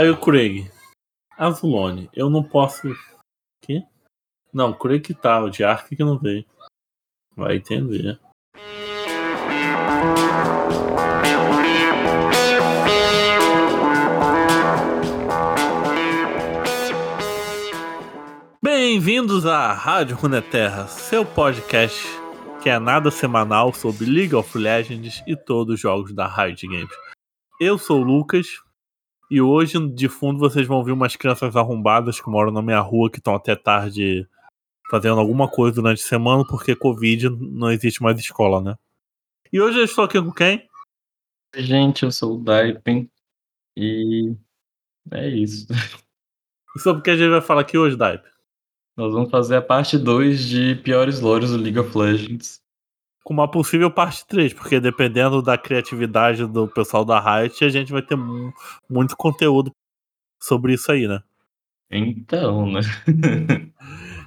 Aí o Craig. Azulone, eu não posso. Que? Não, Craig que tá, o de Ark que não veio. Vai entender. Bem-vindos à Rádio Runeterra, seu podcast que é nada semanal sobre League of Legends e todos os jogos da Riot Games. Eu sou o Lucas e hoje de fundo vocês vão ver umas crianças arrombadas que moram na minha rua que estão até tarde fazendo alguma coisa durante a semana porque Covid não existe mais escola, né? E hoje eu estou aqui com quem? Gente, eu sou o Daipen e é isso. E sobre o que a gente vai falar aqui hoje, Daipen? Nós vamos fazer a parte 2 de piores lores do League of Legends. Com uma possível parte 3, porque dependendo da criatividade do pessoal da Riot, a gente vai ter muito conteúdo sobre isso aí, né? Então, né?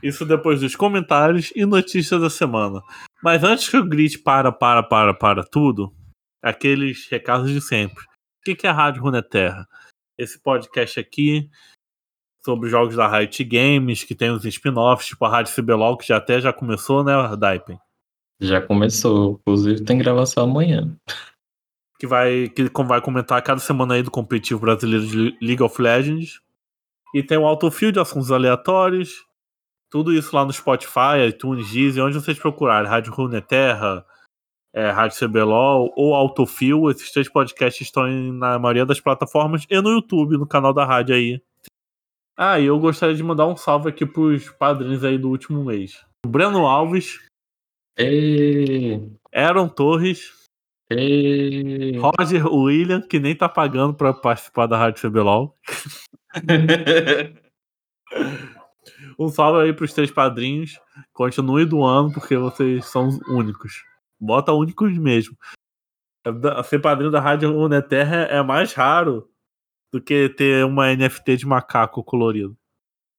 isso depois dos comentários e notícias da semana. Mas antes que eu grite para, para, para, para tudo, aqueles recados de sempre. O que é a Rádio Runeterra? Esse podcast aqui sobre jogos da Riot Games, que tem os spin-offs, tipo a Rádio CBLOL, que já até já começou, né, Daipen? Já começou, inclusive tem gravação amanhã. Que vai, que vai comentar cada semana aí do competitivo brasileiro de League of Legends. E tem o Autofield, assuntos aleatórios. Tudo isso lá no Spotify, iTunes, Deezer, onde vocês procurarem. Rádio Runeterra, é, Rádio CBLOL ou Autofill. Esses três podcasts estão na maioria das plataformas e no YouTube, no canal da rádio aí. Ah, e eu gostaria de mandar um salve aqui pros padrinhos aí do último mês. O Breno Alves. E... Aaron Torres. E... Roger William, que nem tá pagando pra participar da Rádio CBLOL. um salve aí pros três padrinhos. Continue doando, porque vocês são os únicos. Bota únicos mesmo. Ser padrinho da Rádio Uneterra é mais raro do que ter uma NFT de macaco colorido.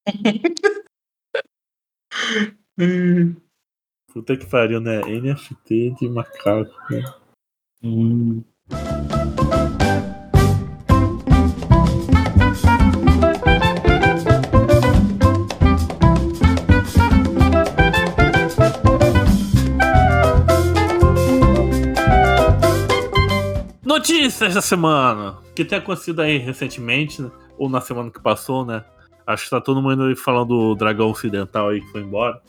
Puta que pariu, né? NFT de macaco. Né? Hum. Notícias da semana! que tem acontecido aí recentemente, né? ou na semana que passou, né? Acho que tá todo mundo aí falando do dragão ocidental aí que foi embora.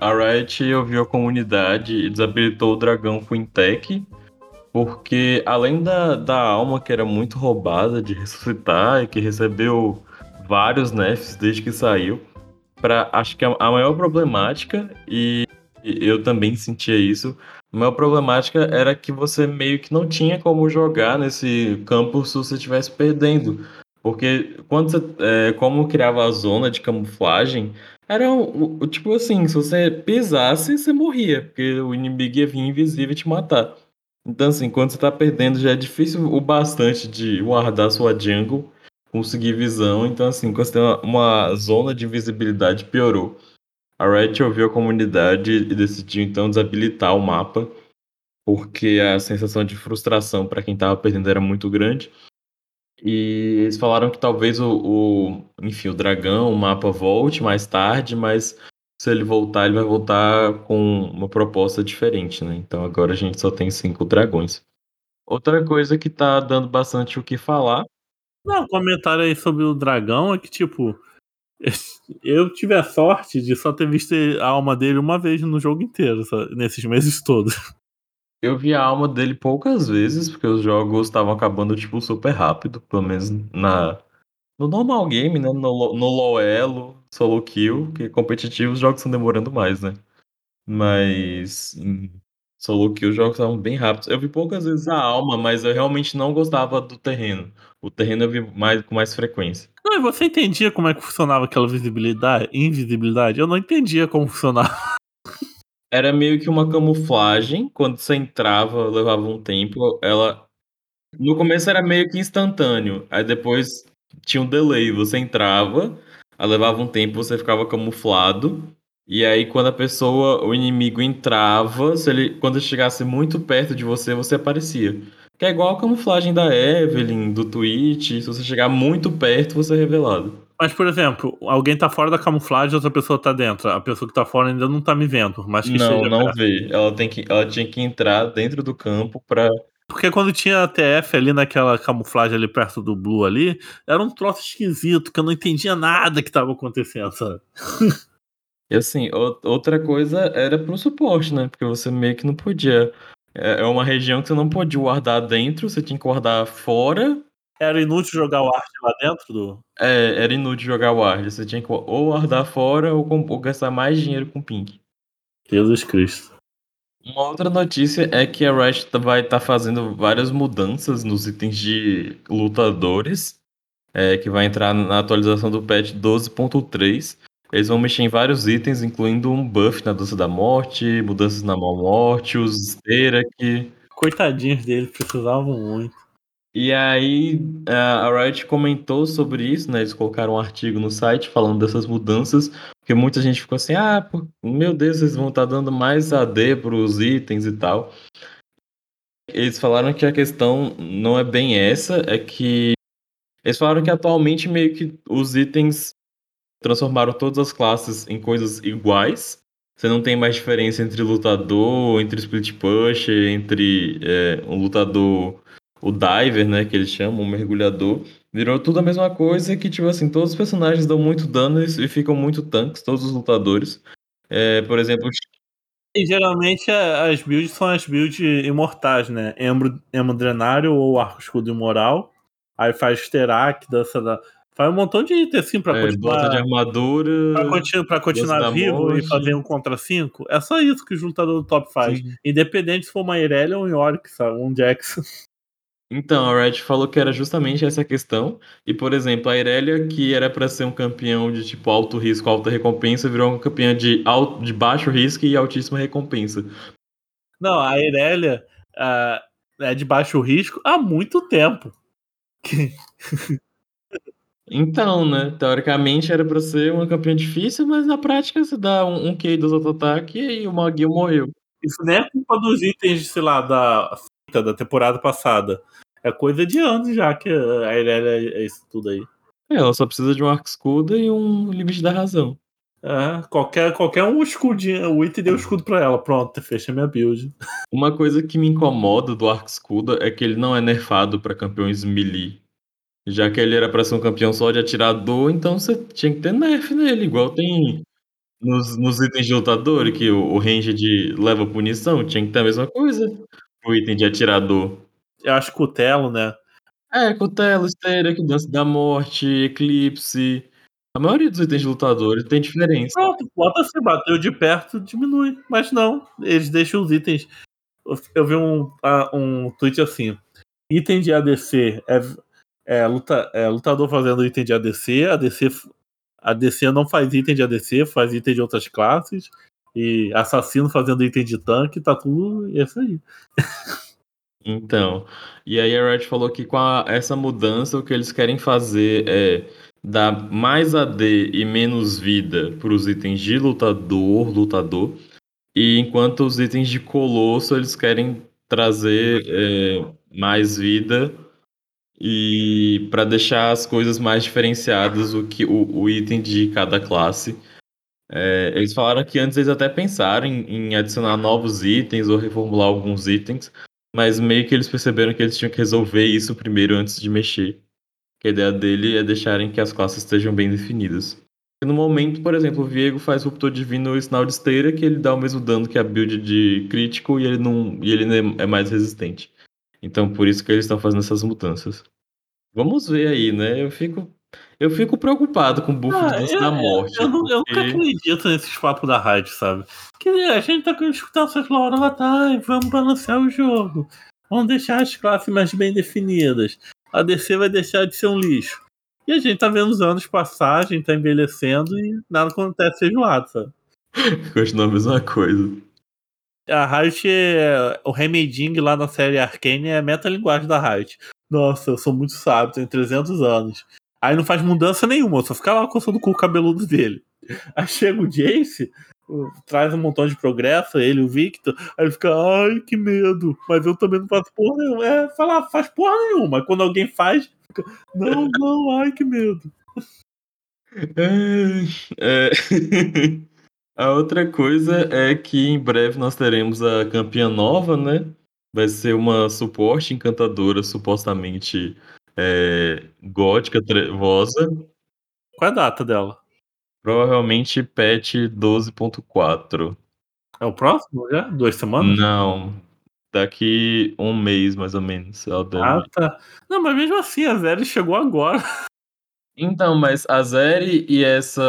A Riot ouviu a comunidade e desabilitou o dragão Quintec, porque além da, da alma que era muito roubada de ressuscitar e que recebeu vários nerfs desde que saiu, para acho que a, a maior problemática, e eu também sentia isso, a maior problemática era que você meio que não tinha como jogar nesse campo se você estivesse perdendo. Porque quando você, é, como criava a zona de camuflagem, era o, tipo assim, se você pisasse, você morria, porque o inimigo ia vir invisível e te matar. Então assim, quando você tá perdendo, já é difícil o bastante de guardar sua jungle, conseguir visão. Então assim, quando você tem uma, uma zona de invisibilidade, piorou. A Riot ouviu a comunidade e decidiu então desabilitar o mapa, porque a sensação de frustração para quem estava perdendo era muito grande. E eles falaram que talvez o, o, enfim, o dragão, o mapa volte mais tarde, mas se ele voltar, ele vai voltar com uma proposta diferente, né? Então agora a gente só tem cinco dragões. Outra coisa que tá dando bastante o que falar. Não, comentário aí sobre o dragão é que, tipo, eu tive a sorte de só ter visto a alma dele uma vez no jogo inteiro, nesses meses todos. Eu vi a alma dele poucas vezes, porque os jogos estavam acabando, tipo, super rápido, pelo menos na, no normal game, né? No, no Loelo, solo kill, que competitivo os jogos estão demorando mais, né? Mas em solo kill os jogos estavam bem rápidos. Eu vi poucas vezes a alma, mas eu realmente não gostava do terreno. O terreno eu vi mais, com mais frequência. Não, e você entendia como é que funcionava aquela visibilidade, invisibilidade? Eu não entendia como funcionava. Era meio que uma camuflagem. Quando você entrava, levava um tempo. Ela. No começo era meio que instantâneo. Aí depois tinha um delay. Você entrava, aí levava um tempo, você ficava camuflado. E aí, quando a pessoa, o inimigo entrava, se ele, quando chegasse muito perto de você, você aparecia. Que é igual a camuflagem da Evelyn, do Twitch. Se você chegar muito perto, você é revelado. Mas, por exemplo, alguém tá fora da camuflagem, outra pessoa tá dentro. A pessoa que tá fora ainda não tá me vendo, mas que Não, não perto. vê. Ela, tem que, ela tinha que entrar dentro do campo pra. Porque quando tinha a TF ali naquela camuflagem ali perto do Blue ali, era um troço esquisito, que eu não entendia nada que tava acontecendo, sabe? E assim, outra coisa era pro suporte, né? Porque você meio que não podia. É é uma região que você não podia guardar dentro, você tinha que guardar fora. Era inútil jogar o arte lá dentro do. É, era inútil jogar ward. Você tinha que ou guardar fora ou, com- ou gastar mais dinheiro com pink. Jesus Cristo. Uma outra notícia é que a Riot tá- vai estar fazendo várias mudanças nos itens de lutadores, é, que vai entrar na atualização do patch 12.3. Eles vão mexer em vários itens, incluindo um buff na Dança da Morte, mudanças na Mal Morte, os Sterak. Coitadinhos dele, precisavam muito. E aí a a Riot comentou sobre isso, né? Eles colocaram um artigo no site falando dessas mudanças, porque muita gente ficou assim, ah, meu Deus, eles vão estar dando mais AD para os itens e tal. Eles falaram que a questão não é bem essa, é que eles falaram que atualmente meio que os itens transformaram todas as classes em coisas iguais. Você não tem mais diferença entre lutador, entre split push, entre é, um lutador, o diver, né, que eles chamam, um mergulhador. Virou tudo a mesma coisa que, tipo assim, todos os personagens dão muito dano e ficam muito tanques, todos os lutadores. É, por exemplo, E geralmente a- as builds são as builds imortais, né? Embro, Embro Drenário ou Arco Escudo Imoral. Aí faz Terak, dança da. Faz um montão de item assim pra é, bota de continuar. armadura. Pra, continu- pra continuar vivo morte. e fazer um contra 5. É só isso que o lutador do top faz. Sim. Independente se for uma Irelia ou um Yorick, sabe? Um Jax. Então, a Riot falou que era justamente essa questão. E, por exemplo, a Irelia, que era pra ser um campeão de tipo alto risco, alta recompensa, virou um campeão de, alto, de baixo risco e altíssima recompensa. Não, a Irelia ah, é de baixo risco há muito tempo. Então, né? Teoricamente era pra ser uma campeã difícil, mas na prática você dá um, um dos auto-ataque e o Maguil morreu. Isso nem é culpa dos itens, sei lá, da, da temporada passada. É coisa de anos já que a Irelia é isso tudo aí. É, ela só precisa de um arco escudo e um limite da razão. É, qualquer, qualquer um escudinho, o item deu escudo pra ela. Pronto, fecha minha build. Uma coisa que me incomoda do arco escudo é que ele não é nerfado pra campeões melee. Já que ele era pra ser um campeão só de atirador, então você tinha que ter nerf nele, igual tem nos, nos itens de lutador, que o, o range de leva punição, tinha que ter a mesma coisa. O item de atirador. Eu acho que o Telo, né? É, Cutelo, Sterak, Dança da Morte, Eclipse. A maioria dos itens de lutadores tem diferença. Pronto, bota se bateu de perto, diminui. Mas não, eles deixam os itens. Eu- Eu vi um, ah, um tweet assim: item de ADC é, é, luta, é lutador fazendo item de ADC, ADC, ADC não faz item de ADC, faz item de outras classes. E assassino fazendo item de tanque, tá tudo isso aí. Então, e aí a Riot falou que com a- essa mudança o que eles querem fazer é dar mais AD e menos vida para os itens de lutador, lutador, e enquanto os itens de colosso eles querem trazer é, mais vida e para deixar as coisas mais diferenciadas o que o, o item de cada classe. É, eles falaram que antes eles até pensaram em, em adicionar novos itens ou reformular alguns itens, mas meio que eles perceberam que eles tinham que resolver isso primeiro antes de mexer. Que a ideia dele é deixarem que as classes estejam bem definidas. E no momento, por exemplo, o Viego faz ruptor divino e sinal de esteira, que ele dá o mesmo dano que a build de crítico e ele não e ele é mais resistente. Então por isso que eles estão fazendo essas mudanças. Vamos ver aí, né? Eu fico eu fico preocupado com o buff Ah, eu- da morte. Eu, não, eu nunca porque- acredito nesses papos da rádio, sabe? Que a gente tá querendo escutar essas Laura tá, e vamos balancear o jogo. Vamos deixar as classes mais bem definidas. A DC vai deixar de ser um lixo. E a gente tá vendo os anos passar, a gente tá envelhecendo e nada acontece feijoado, sabe? Continua a mesma coisa. A Riot, é- o remeding lá na série Arcane é a metalinguagem da Riot. Nossa, eu sou muito sábio, tenho 300 anos. Aí não faz mudança nenhuma, só fica lá coçando o cu cabeludo dele. Aí chega o Jace, traz um montão de progresso, ele, o Victor, aí ele fica, ai, que medo, mas eu também não faço porra nenhuma. É, fala, faz porra nenhuma. Quando alguém faz, fica, não, não, ai, que medo. É, é. A outra coisa é que em breve nós teremos a campeã nova, né? Vai ser uma suporte encantadora, supostamente é, gótica, trevosa. Qual é a data dela? Provavelmente patch 12.4. É o próximo já? Duas semanas? Não. Daqui um mês, mais ou menos. Ah, tá. Não, mas mesmo assim, a Zeri chegou agora. Então, mas a Zeri e essa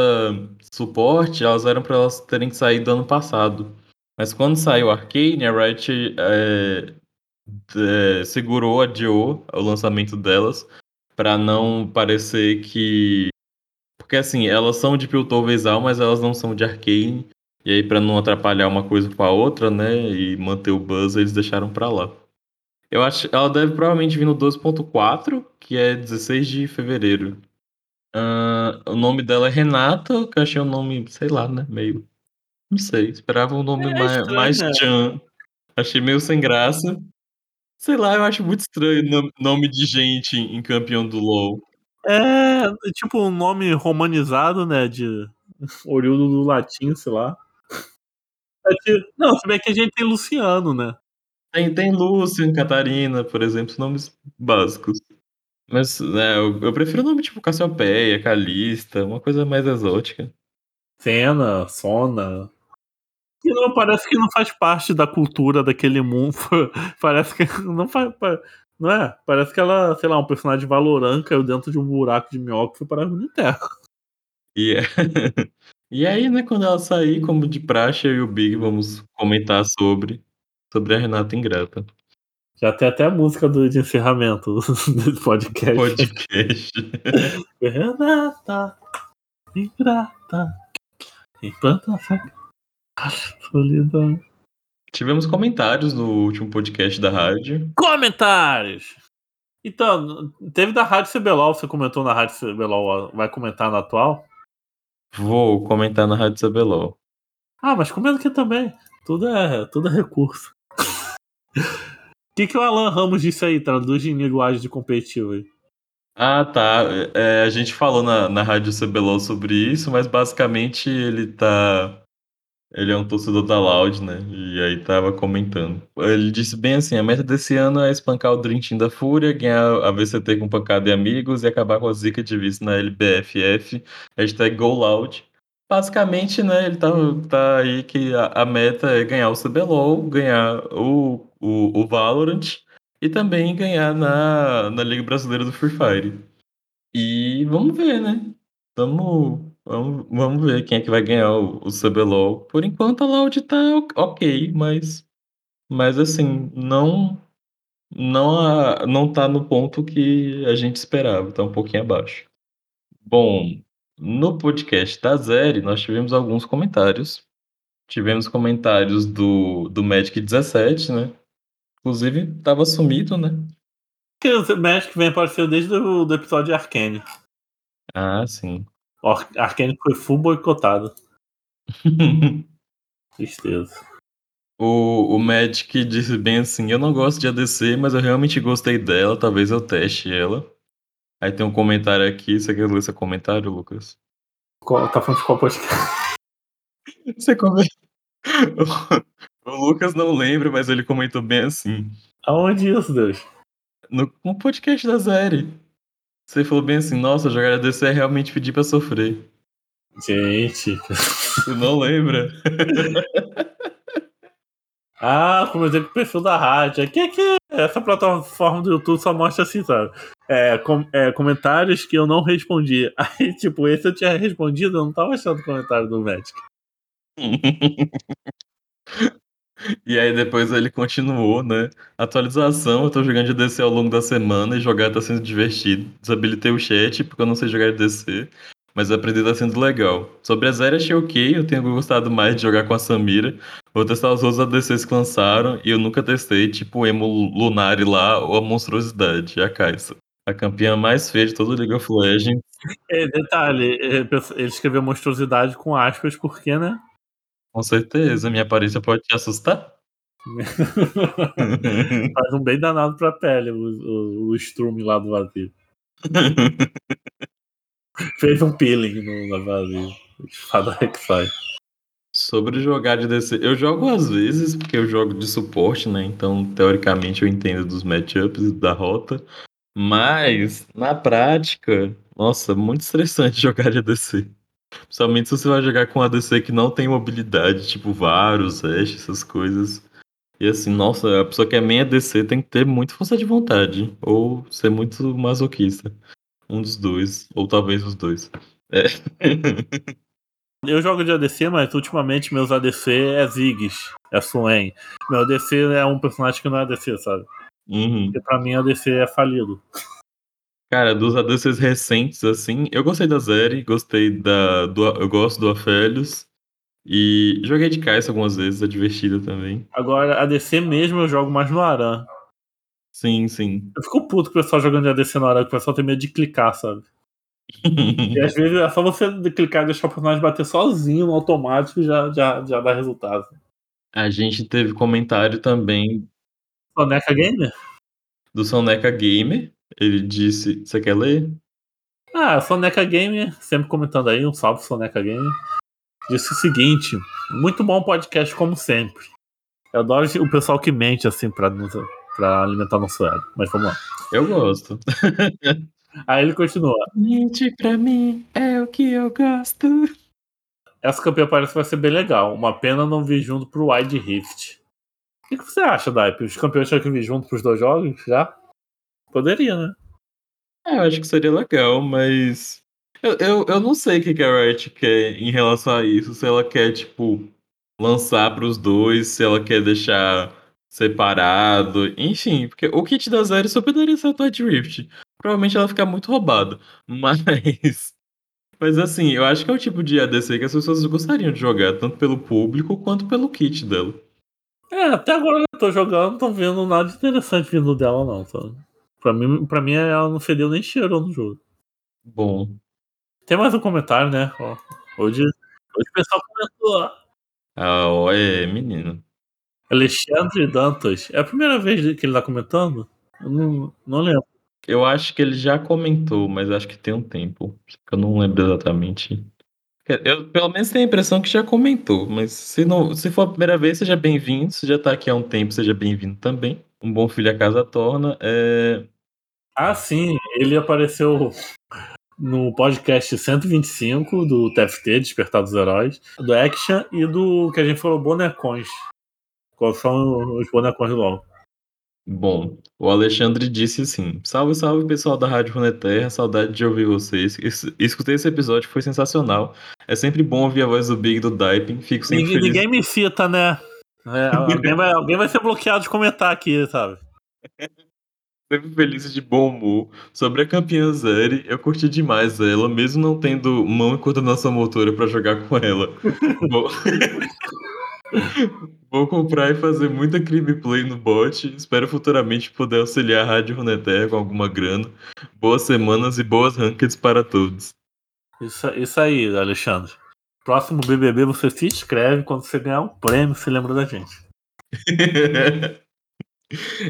suporte, elas eram para elas terem que sair do ano passado. Mas quando saiu Arcane, a Riot é, é, segurou, adiou o lançamento delas para não parecer que. Porque assim, elas são de Piltover mas elas não são de Arcane. E aí, para não atrapalhar uma coisa com a outra, né? E manter o buzz, eles deixaram para lá. Eu acho ela deve provavelmente vir no 12.4, que é 16 de fevereiro. Uh, o nome dela é Renata, que eu achei um nome, sei lá, né? Meio. Não sei, esperava um nome é mais, mais? Chan. Achei meio sem graça. Sei lá, eu acho muito estranho nome de gente em campeão do LoL. É, tipo um nome romanizado, né? De oriundo do latim, sei lá. É que, não, se bem que a gente tem Luciano, né? Tem, tem Lúcio, Catarina, por exemplo, nomes básicos. Mas né, eu, eu prefiro o nome tipo Cassiopeia, Calista, uma coisa mais exótica. Cena, Sona. Que não, parece que não faz parte da cultura daquele mundo. parece que não faz. Não é? Parece que ela, sei lá, um personagem valorant caiu dentro de um buraco de minhoca e foi para a Runeterra. E, é... e aí, né, quando ela sair, como de praxe, eu e o Big vamos comentar sobre, sobre a Renata Ingrata. Já tem até a música do, de encerramento do podcast. Podcast. Renata, ingrata, implanta solidão. Tivemos comentários no último podcast da rádio. Comentários! Então, teve da Rádio CBLOL, você comentou na Rádio CBLOL, vai comentar na atual? Vou comentar na Rádio CBLOL. Ah, mas comenta aqui também. Tudo é, tudo é recurso que, que o Alan Ramos disse aí? Traduz em linguagem de competitivo aí. Ah, tá. É, a gente falou na, na Rádio CBLOL sobre isso, mas basicamente ele tá. Ele é um torcedor da Loud, né? E aí tava comentando. Ele disse bem assim: a meta desse ano é espancar o Dream Team da Fúria, ganhar a VCT com pancada de amigos e acabar com a zica de vice na LBFF. Hashtag GoLoud. Basicamente, né, ele tá, tá aí que a, a meta é ganhar o CBLOL, ganhar o, o, o Valorant e também ganhar na, na Liga Brasileira do Free Fire. E vamos ver, né? Vamos, vamos, vamos ver quem é que vai ganhar o, o CBLOL. Por enquanto a Loud tá ok, mas, mas assim, não, não, não tá no ponto que a gente esperava, tá um pouquinho abaixo. Bom, no podcast da Zeri, nós tivemos alguns comentários. Tivemos comentários do, do Magic 17, né? Inclusive, tava sumido, né? O Magic vem aparecendo desde o do episódio de Arcane. Ah, sim. O Arcane foi full boicotado. Tristeza. O, o Magic disse bem assim: Eu não gosto de ADC, mas eu realmente gostei dela. Talvez eu teste ela. Aí tem um comentário aqui. Você quer ler esse comentário, Lucas? Qual, tá falando de qual podcast? Você comenta. O Lucas não lembra, mas ele comentou bem assim. Aonde isso, Deus? No, no podcast da série. Você falou bem assim, nossa, jogar ADC é realmente pedir pra sofrer. Gente. Você não lembra? ah, comentei com o perfil da rádio. Aqui é que essa plataforma do YouTube só mostra assim, sabe? É, com, é, comentários que eu não respondi. Aí, tipo, esse eu tinha respondido, eu não tava achando o comentário do Magic. E aí depois ele continuou, né? Atualização, eu tô jogando de DC ao longo da semana e jogar tá sendo divertido. Desabilitei o chat porque eu não sei jogar de DC, mas aprender tá sendo legal. Sobre a Zero achei ok, eu tenho gostado mais de jogar com a Samira. Vou testar os outros ADCs que lançaram e eu nunca testei, tipo o Emo Lunari lá ou a Monstruosidade, a Kai'Sa. A campeã mais feia de todo o League of Legends. É, detalhe, ele escreveu monstruosidade com aspas, porque, né? Com certeza, minha aparência pode te assustar. Faz um bem danado pra pele o, o, o Strum lá do vazio. Fez um peeling no, no vazio. Espada Rek'Sai. Sobre jogar de DC, eu jogo às vezes, porque eu jogo de suporte, né? Então, teoricamente, eu entendo dos matchups e da rota. Mas, na prática, nossa, muito estressante jogar de ADC. Principalmente se você vai jogar com ADC que não tem mobilidade, tipo Varus, Ashe, essas coisas. E assim, nossa, a pessoa que é main ADC tem que ter muita força de vontade. Ou ser muito masoquista. Um dos dois. Ou talvez os dois. É. Eu jogo de ADC, mas ultimamente meus ADC é Ziggs, é Swain. Meu ADC é um personagem que não é ADC, sabe? Uhum. Porque pra mim ADC é falido. Cara, dos ADCs recentes, assim, eu gostei da Zeri, gostei da. Do, eu gosto do Aphelios. E joguei de Kai'Sa algumas vezes, é divertido também. Agora, ADC mesmo eu jogo mais no Aran. Sim, sim. Eu fico puto com o pessoal jogando de ADC no Aran, que o pessoal tem medo de clicar, sabe? E às vezes é só você clicar e deixar o personagem bater sozinho no automático e já, já, já dá resultado. A gente teve comentário também Soneca Gamer? do Soneca Gamer. Ele disse. Você quer ler? Ah, Soneca Gamer, sempre comentando aí, um salve Soneca Gamer. Disse o seguinte: muito bom podcast, como sempre. Eu adoro o pessoal que mente assim pra, pra alimentar nosso ego. Mas vamos lá. Eu gosto. Aí ele continua. Mente pra mim é o que eu gosto. Essa campanha parece que vai ser bem legal. Uma pena não vir junto pro Wide Rift. O que, que você acha, Daipe? Os campeões tinham que vir junto pros dois jogos já? Poderia, né? É, eu acho que seria legal, mas. Eu, eu, eu não sei o que a Riot quer em relação a isso. Se ela quer, tipo, lançar pros dois, se ela quer deixar separado. Enfim, porque o kit da Zeri só poderia ser o Twilight Rift. Provavelmente ela ficar muito roubada. Mas. Mas assim, eu acho que é o tipo de ADC que as pessoas gostariam de jogar, tanto pelo público quanto pelo kit dela. É, até agora eu tô jogando, não tô vendo nada interessante vindo dela, não. Sabe? Pra, mim, pra mim, ela não fedeu nem cheirou no jogo. Bom. Tem mais um comentário, né? Ó, hoje, hoje o pessoal comentou. Ah, é, menino. Alexandre Dantas. É a primeira vez que ele tá comentando? Eu não, não lembro. Eu acho que ele já comentou, mas acho que tem um tempo. Eu não lembro exatamente. Eu, pelo menos tenho a impressão que já comentou, mas se, não, se for a primeira vez, seja bem-vindo. Se já tá aqui há um tempo, seja bem-vindo também. Um bom filho a casa torna. É... Ah, sim, ele apareceu no podcast 125 do TFT, Despertar dos Heróis, do Action e do que a gente falou, bonecões. Quais são os bonecões do LoL? Bom, o Alexandre disse assim: Salve, salve pessoal da Rádio Runeterra, saudade de ouvir vocês. Es- Escutei esse episódio, foi sensacional. É sempre bom ouvir a voz do Big do Diping, fico sempre Ninguém, feliz. ninguém me cita, né? É, alguém, vai, alguém vai ser bloqueado de comentar aqui, sabe? Sempre feliz de bom humor. Sobre a campeã Zeri, eu curti demais ela, mesmo não tendo mão e coordenação motora pra jogar com ela. Vou... Vou comprar e fazer muita crime play no bot. Espero futuramente poder auxiliar a Rádio Runeterra com alguma grana. Boas semanas e boas rankeds para todos. Isso, isso aí, Alexandre. Próximo BBB você se inscreve quando você ganhar um prêmio, você lembra da gente.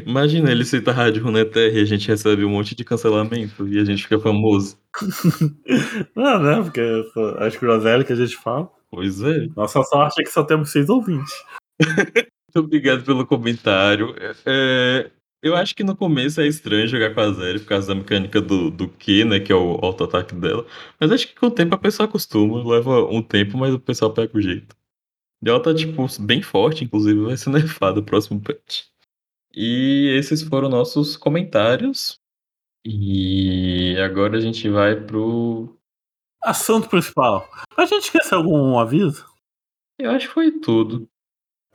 Imagina ele cita a Rádio Runeterra e a gente recebe um monte de cancelamento e a gente fica famoso. Não, né? Porque as groselhas que a gente fala. Pois é. Nossa sorte é que só temos seis ouvintes. Muito obrigado pelo comentário. É, eu acho que no começo é estranho jogar com a Zeri por causa da mecânica do, do Q, né? Que é o auto-ataque dela. Mas acho que com o tempo a pessoa acostuma. Leva um tempo, mas o pessoal pega o jeito. E ela tá, tipo, bem forte, inclusive vai ser nerfada o próximo patch. E esses foram nossos comentários. E agora a gente vai pro. Assunto principal. A gente esqueceu algum aviso? Eu acho que foi tudo.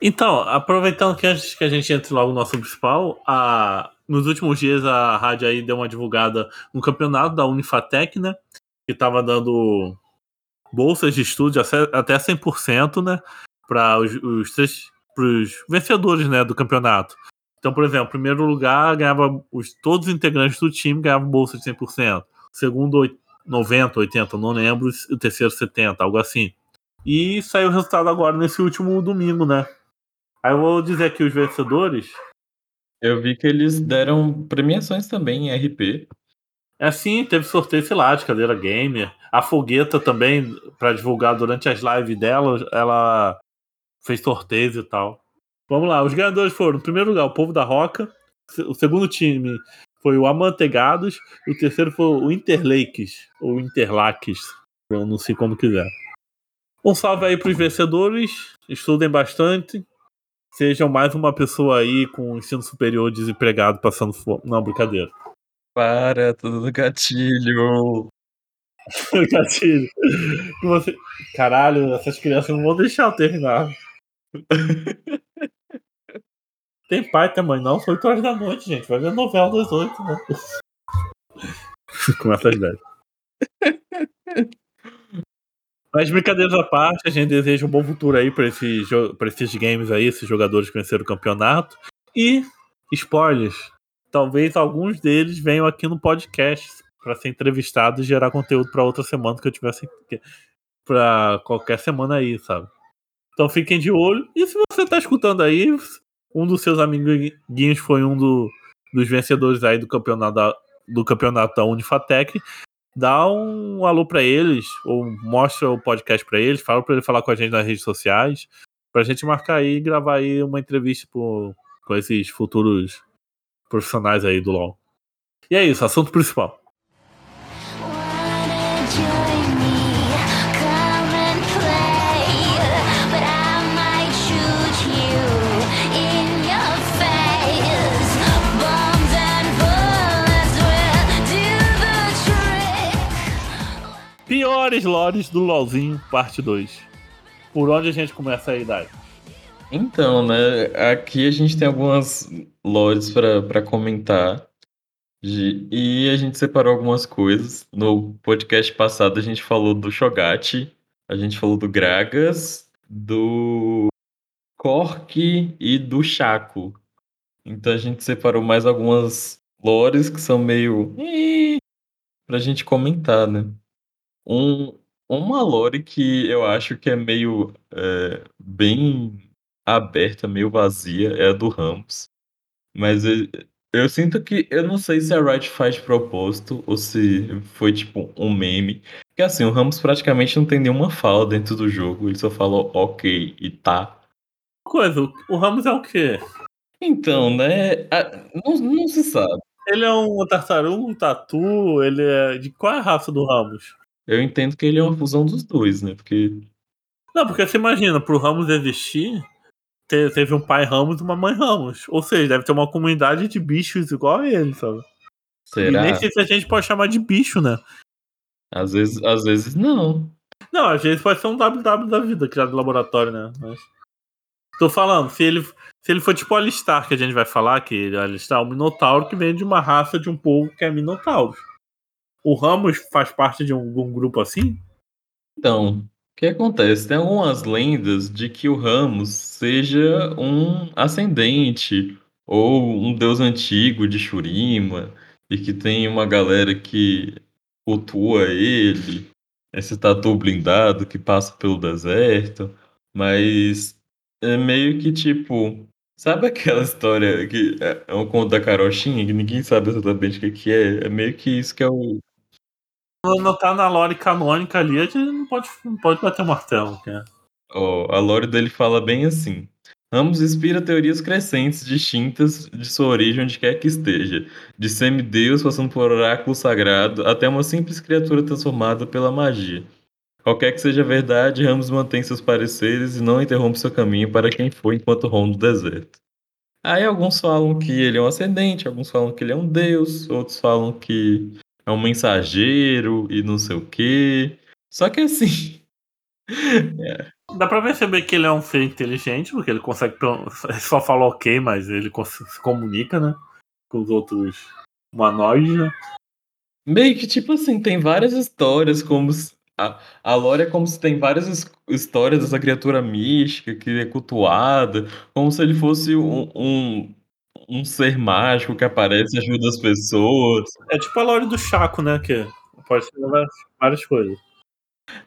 Então, aproveitando que antes que a gente entre logo no nosso principal, a... nos últimos dias a rádio aí deu uma divulgada no campeonato da Unifatec, né? Que tava dando bolsas de estudo até- até 100%, né? Para os, os três pros vencedores, né, do campeonato. Então, por exemplo, primeiro lugar ganhava os, todos os integrantes do time ganhavam bolsa de 100%. Segundo, oit- 90, 80, não lembro. O terceiro, 70, algo assim. E saiu o resultado agora nesse último domingo, né? Aí eu vou dizer aqui os vencedores. Eu vi que eles deram premiações também em RP. É assim, teve sorteio, sei lá, de cadeira gamer. A Fogueta também, para divulgar durante as lives dela, ela fez sorteios e tal. Vamos lá, os ganhadores foram, em primeiro lugar, o Povo da Roca. O segundo time foi o Amantegados. E o terceiro foi o Interlakes, ou Interlaques, não sei como quiser. Um salve aí para os vencedores. Estudem bastante. Sejam mais uma pessoa aí com ensino superior desempregado passando fome. Não, brincadeira. Para, tudo no gatilho. gatilho. Você... Caralho, essas crianças não vão deixar eu terminar. Tem pai, tem mãe, não. São 8 horas da noite, gente. Vai ver novela das 8, né? Com essas ideias. Mas brincadeiras à parte, a gente deseja um bom futuro aí para esses, esses games aí, esses jogadores que venceram o campeonato. E, spoilers, talvez alguns deles venham aqui no podcast para ser entrevistados e gerar conteúdo para outra semana que eu tivesse para qualquer semana aí, sabe? Então fiquem de olho. E se você tá escutando aí, um dos seus amiguinhos foi um do, dos vencedores aí do campeonato do campeonato da Unifatec, dá um alô para eles ou mostra o podcast para eles, fala para ele falar com a gente nas redes sociais, pra gente marcar aí e gravar aí uma entrevista com esses futuros profissionais aí do LoL. E é isso, assunto principal. Piores lores do LoLzinho, parte 2. Por onde a gente começa a idade? Então, né? Aqui a gente tem algumas lores para comentar. E a gente separou algumas coisas. No podcast passado a gente falou do Shogat, a gente falou do Gragas, do Cork e do Chaco. Então a gente separou mais algumas lores que são meio. pra gente comentar, né? Um, uma lore que eu acho que é meio. É, bem aberta, meio vazia, é a do Ramos. Mas eu, eu sinto que. Eu não sei se a Riot faz de propósito ou se foi tipo um meme. Porque assim, o Ramos praticamente não tem nenhuma fala dentro do jogo. Ele só fala ok e tá. Coisa, o Ramos é o quê? Então, né? Não, não se sabe. Ele é um tartaruga, um tatu, ele é. De qual é a raça do Ramos? Eu entendo que ele é uma fusão dos dois, né? Porque. Não, porque você imagina, pro Ramos existir, teve um pai Ramos e uma mãe Ramos. Ou seja, deve ter uma comunidade de bichos igual a ele, sabe? Será? E nem sei se a gente pode chamar de bicho, né? Às vezes, às vezes não. Não, às vezes pode ser um WW da vida criado no laboratório, né? Mas... Tô falando, se ele, se ele for tipo o Alistar, que a gente vai falar, que ele, Alistar é um Minotauro que vem de uma raça de um povo que é Minotauro. O Ramos faz parte de um, de um grupo assim? Então, o que acontece? Tem algumas lendas de que o Ramos seja um ascendente ou um deus antigo de Shurima e que tem uma galera que cultua ele, esse tatu blindado que passa pelo deserto, mas é meio que tipo. Sabe aquela história que é, é um conto da carochinha que ninguém sabe exatamente o que é? É meio que isso que é o, não tá na lore canônica ali, a gente não pode, não pode bater o martelo. Cara. Oh, a lore dele fala bem assim. Ramos inspira teorias crescentes distintas de sua origem onde quer que esteja, de semideus passando por oráculo sagrado até uma simples criatura transformada pela magia. Qualquer que seja a verdade, Ramos mantém seus pareceres e não interrompe seu caminho para quem for enquanto ronda o deserto. Aí alguns falam que ele é um ascendente, alguns falam que ele é um deus, outros falam que é um mensageiro e não sei o quê. Só que assim. é. Dá pra perceber que ele é um ser inteligente, porque ele consegue. Ele só fala ok, mas ele se comunica, né? Com os outros humanoides, né? Meio que tipo assim, tem várias histórias, como. A, a lore é como se tem várias histórias dessa criatura mística que é cultuada, como se ele fosse um, um um ser mágico que aparece e ajuda as pessoas. É tipo a lore do Chaco, né? Que pode ser várias, coisas.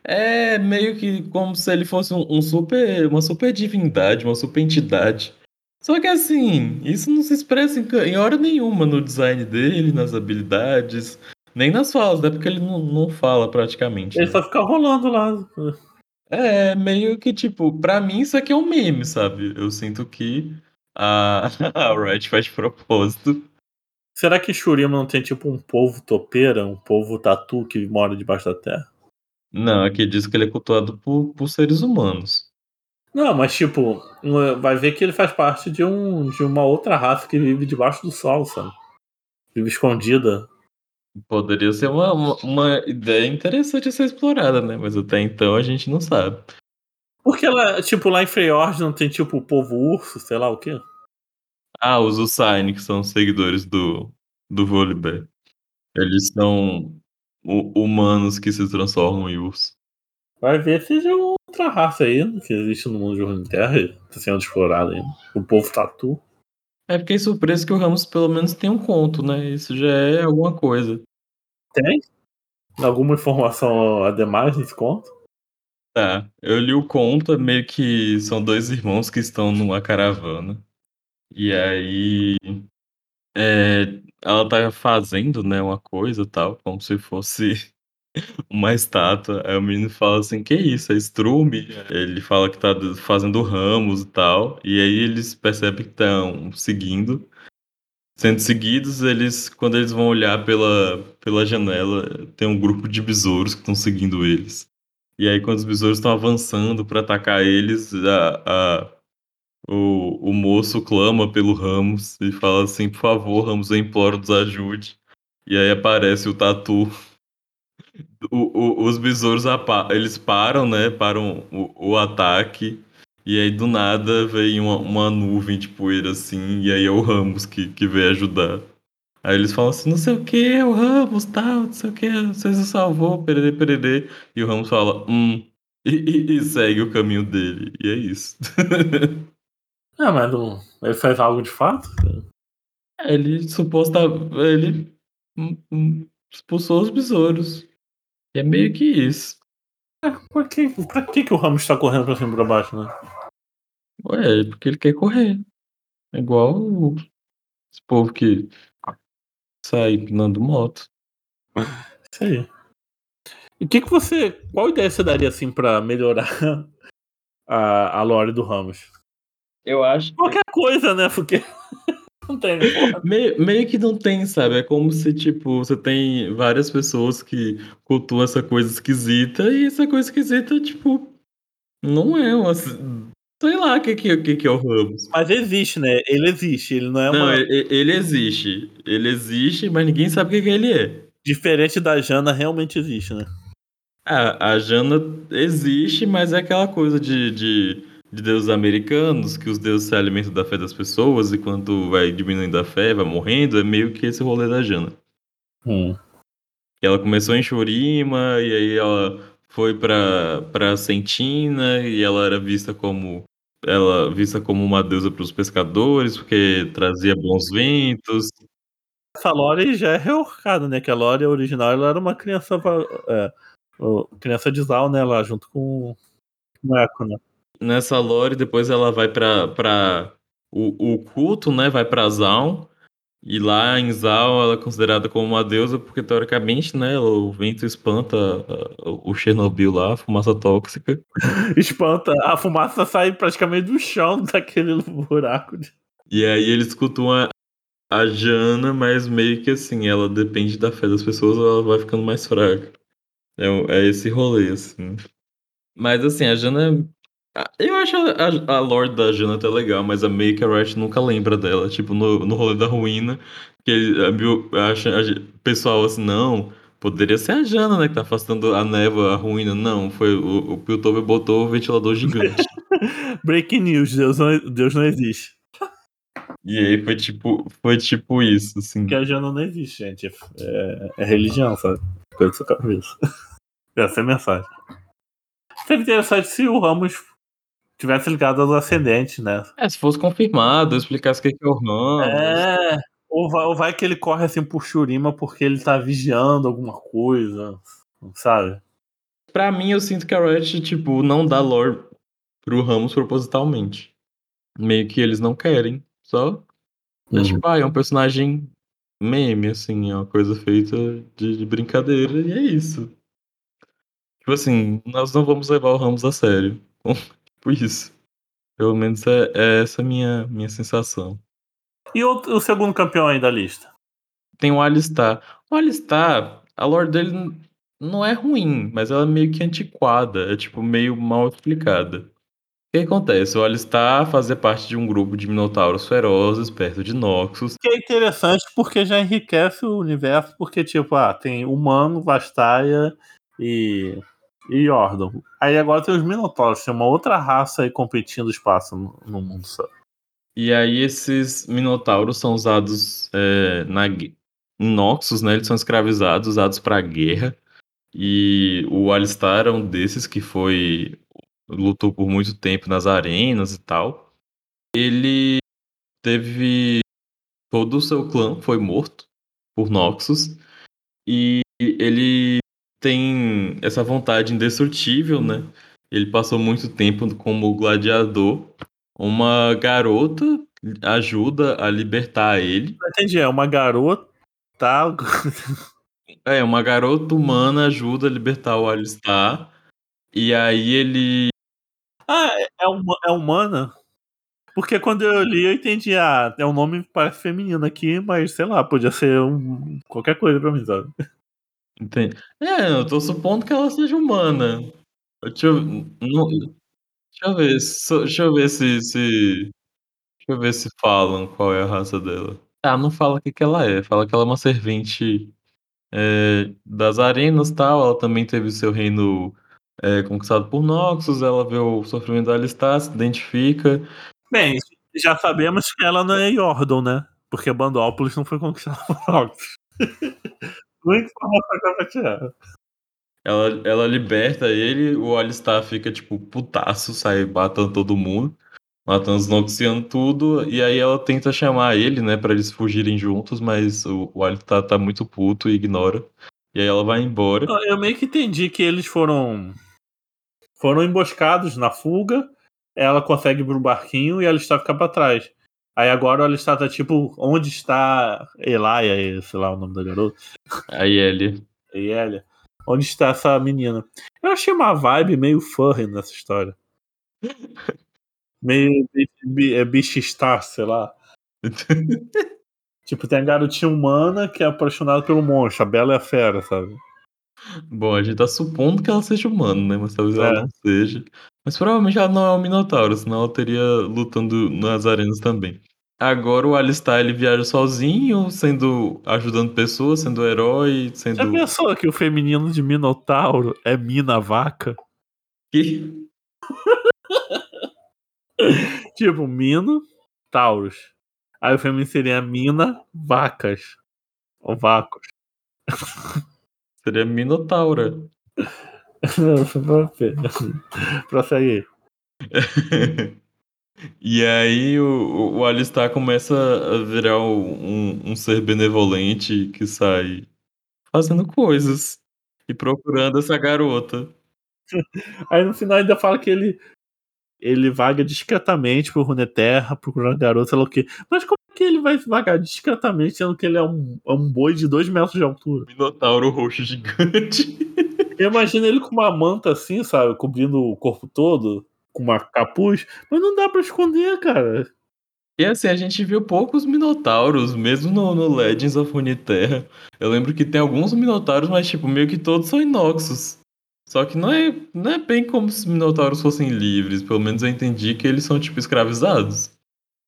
É meio que como se ele fosse um, um super, uma super divindade, uma super entidade. Só que assim, isso não se expressa em, em hora nenhuma no design dele, nas habilidades, nem nas falas, né? Porque ele não, não fala praticamente. Ele né? só fica rolando lá. É, meio que tipo, pra mim isso aqui é um meme, sabe? Eu sinto que a, a Riot faz de propósito. Será que Shurima não tem tipo um povo topeira, um povo tatu que mora debaixo da terra? Não, aqui diz que ele é cultuado por, por seres humanos. Não, mas tipo, vai ver que ele faz parte de, um, de uma outra raça que vive debaixo do sol, sabe? Vive escondida. Poderia ser uma, uma, uma ideia interessante a ser explorada, né? Mas até então a gente não sabe. Porque ela, tipo, lá em Freyord não tem tipo o povo urso, sei lá o quê? Ah, os Usain, que são seguidores do, do Volibear. Eles são hu- humanos que se transformam em urso. Vai ver se seja outra raça aí né, que existe no mundo de Runeterra tá sendo explorada ainda. O povo tatu. É, fiquei surpreso que o Ramos pelo menos tem um conto, né? Isso já é alguma coisa. Tem? Alguma informação a demais nesse conto? Tá, eu li o conto, é meio que são dois irmãos que estão numa caravana. E aí. é, ela tá fazendo, né, uma coisa tal, como se fosse uma estátua. Aí o menino fala assim: Que isso? É estrume? Ele fala que tá fazendo ramos e tal. E aí eles percebem que estão seguindo. Sendo seguidos, eles, quando eles vão olhar pela, pela janela, tem um grupo de besouros que estão seguindo eles. E aí, quando os besouros estão avançando para atacar eles, a, a- o, o moço clama pelo Ramos e fala assim: Por favor, Ramos, eu imploro, nos ajude. E aí aparece o Tatu. O- o- os besouros eles param, né? Param o, o ataque. E aí, do nada, vem uma, uma nuvem de poeira assim. E aí é o Ramos que, que vem ajudar. Aí eles falam assim: Não sei o que, é o Ramos, tal, não sei o que, você se salvou, pererê, pererê. E o Ramos fala: Hum. E, e- e segue o caminho dele. E é isso. Ah, mas não, ele faz algo de fato? Ele suposta ele expulsou os besouros. E é meio que isso. Pra que, pra que, que o Ramos tá correndo pra cima e pra baixo, né? Ué, porque ele quer correr. É igual o- esse povo que sai empinando moto. Isso aí. E o que, que você. Qual ideia você daria assim pra melhorar a, a lore do Ramos? Eu acho. Qualquer coisa, né? Porque não tem. porra. Meio, meio que não tem, sabe? É como se, tipo, você tem várias pessoas que cultuam essa coisa esquisita e essa coisa esquisita, tipo, não é uma. Sei lá o que, que, que, que é o Ramos. Mas existe, né? Ele existe. Ele não é Não, uma. ele, ele existe. Ele existe, mas ninguém sabe o que, que ele é. Diferente da Jana, realmente existe, né? A, a Jana existe, mas é aquela coisa de, de, de deuses americanos, que os deuses se alimentam da fé das pessoas e quando vai diminuindo a fé, vai morrendo, é meio que esse rolê da Jana. Hum. E ela começou em Shurima, e aí ela foi pra, pra Sentina, e ela era vista como ela vista como uma deusa para os pescadores, porque trazia bons ventos. Essa lore já é reorcada, né? Que a lore original ela era uma criança. É, criança de Zal, né? Lá junto com o Echo, né? Nessa lore, depois ela vai pra, pra o, o culto, né? Vai pra Zaun. E lá em Zaun ela é considerada como uma deusa, porque teoricamente, né? O vento espanta ah, o Chernobyl lá, a fumaça tóxica. Espanta. A fumaça sai praticamente do chão daquele buraco. de- E aí eles cultuam a, a Jana, mas meio que assim, ela depende da fé das pessoas, ela vai ficando mais fraca. É, é esse rolê, assim. Mas assim, a Jana. A- Eu acho a, a, lore da Jana até legal, mas a Make a Riot nunca lembra dela. Tipo, no, no rolê da ruína, que o pessoal assim, não, poderia ser a Jana, né, que tá afastando a névoa, a ruína. Não, foi o, o Piltover botou o ventilador gigante. Breaking news: Deus não, Deus não existe. e aí foi tipo, foi tipo isso, assim. Porque a Jana não existe, gente. É, é religião, sabe? Coisa da sua cabeça. Essa é a mensagem. Seria interessante se o Ramos tivesse ligado aos ascendentes, né? É, se fosse confirmado, eu explicasse o que que é o Ramos. É. Ou vai, ou vai que ele corre assim por Shurima porque ele tá vigiando alguma coisa, sabe? Pra mim, eu sinto que a Riot, tipo, não dá lore pro Ramos propositalmente. Meio que eles não querem. Só. É Uhum. tipo, ah, é um personagem meme, assim, é uma coisa feita de, de brincadeira, e é isso. Tipo assim, nós não vamos levar o Ramos a sério. Tipo isso. Pelo menos é, é essa a minha, minha sensação. E o, o segundo campeão aí da lista? Tem o Alistar. O Alistar, a lore dele não é ruim, mas ela é meio que antiquada, é tipo meio mal explicada. O que acontece? O Alistar fazia parte de um grupo de minotauros ferozes perto de Noxus. Que é interessante porque já enriquece o universo, porque, tipo, ah, tem humano, Vastaia e. e Yordon. Aí agora tem os Minotauros, tem uma outra raça aí competindo espaço no, no mundo só. E aí esses minotauros são usados é, na, Noxus, né? Eles são escravizados, usados para guerra. E o Alistar é um desses que foi lutou por muito tempo nas arenas e tal. Ele teve todo o seu clã foi morto por Noxus e ele tem essa vontade indestrutível, né? Ele passou muito tempo como gladiador. Uma garota ajuda a libertar ele. Entendi, é uma garota. Tá? É, uma garota humana ajuda a libertar o Alistar. E aí ele. Ah, é, é, uma, é humana? Porque quando eu li, eu entendi, ah, é um nome parece feminino aqui, mas sei lá, podia ser um, qualquer coisa pra mim, sabe? Entende? É, eu tô supondo que ela seja humana. Deixa eu, não, deixa eu ver, deixa eu ver se, se. Deixa eu ver se falam qual é a raça dela. Ah, não fala o que, que ela é. Fala que ela é uma servente é, das arenas tal. Ela também teve seu reino é, conquistado por Noxus. Ela vê o sofrimento da Alistar, se identifica. Bem, já sabemos que ela não é Yordon, né? Porque Bandópolis não foi conquistada por Noxus. Muita informação compartilhada. Ela, ela liberta ele, o Alistar fica, tipo, putaço, sai matando todo mundo, matando os Noxianos tudo, e aí ela tenta chamar ele, né, pra eles fugirem juntos, mas o, o Alistar tá muito puto e ignora. E aí ela vai embora. Eu meio que entendi que eles foram foram emboscados na fuga. Ela consegue ir pro barquinho e ela está ficar pra trás. Aí agora ela está tá tipo, onde está Elaia, sei lá o nome da garota, Aí ele. Elia? Onde está essa menina? Eu achei uma vibe meio furry nessa história. Meio é bicho star, sei lá. Tipo, tem a garotinha humana que é apaixonada pelo monstro, a Bela e a Fera, sabe? Bom, a gente tá supondo que ela seja humana, né? Mas talvez É. ela não seja. Mas provavelmente ela não é um Minotauro, senão ela teria lutando nas arenas também. Agora o Alistar ele viaja sozinho, sendo ajudando pessoas, sendo herói, Já sendo. pensou que o feminino de Minotauro é Mina Vaca? Que? Tipo, Mino, Taurus. Aí o feminino seria Mina, Vacas. Ou Vacos. Seria Minotaura. Prossegue aí. E aí o, o Alistar começa a virar um, um ser benevolente que sai fazendo coisas e procurando essa garota. Aí no final ainda fala que ele ele vaga discretamente por Runeterra, procurando a garota, sei lá o quê. Mas como é que ele vai vagar discretamente, sendo que ele é um, é um boi de 2 metros de altura? Minotauro roxo gigante. Eu imagino ele com uma manta assim, sabe? Cobrindo o corpo todo, com uma capuz. Mas não dá pra esconder, cara. E assim, a gente viu poucos minotauros, mesmo no, no Legends of Runeterra. Eu lembro que tem alguns minotauros, mas tipo, meio que todos são inoxos. Só que não é, não é bem como se os minotauros fossem livres. Pelo menos eu entendi que eles são, tipo, escravizados.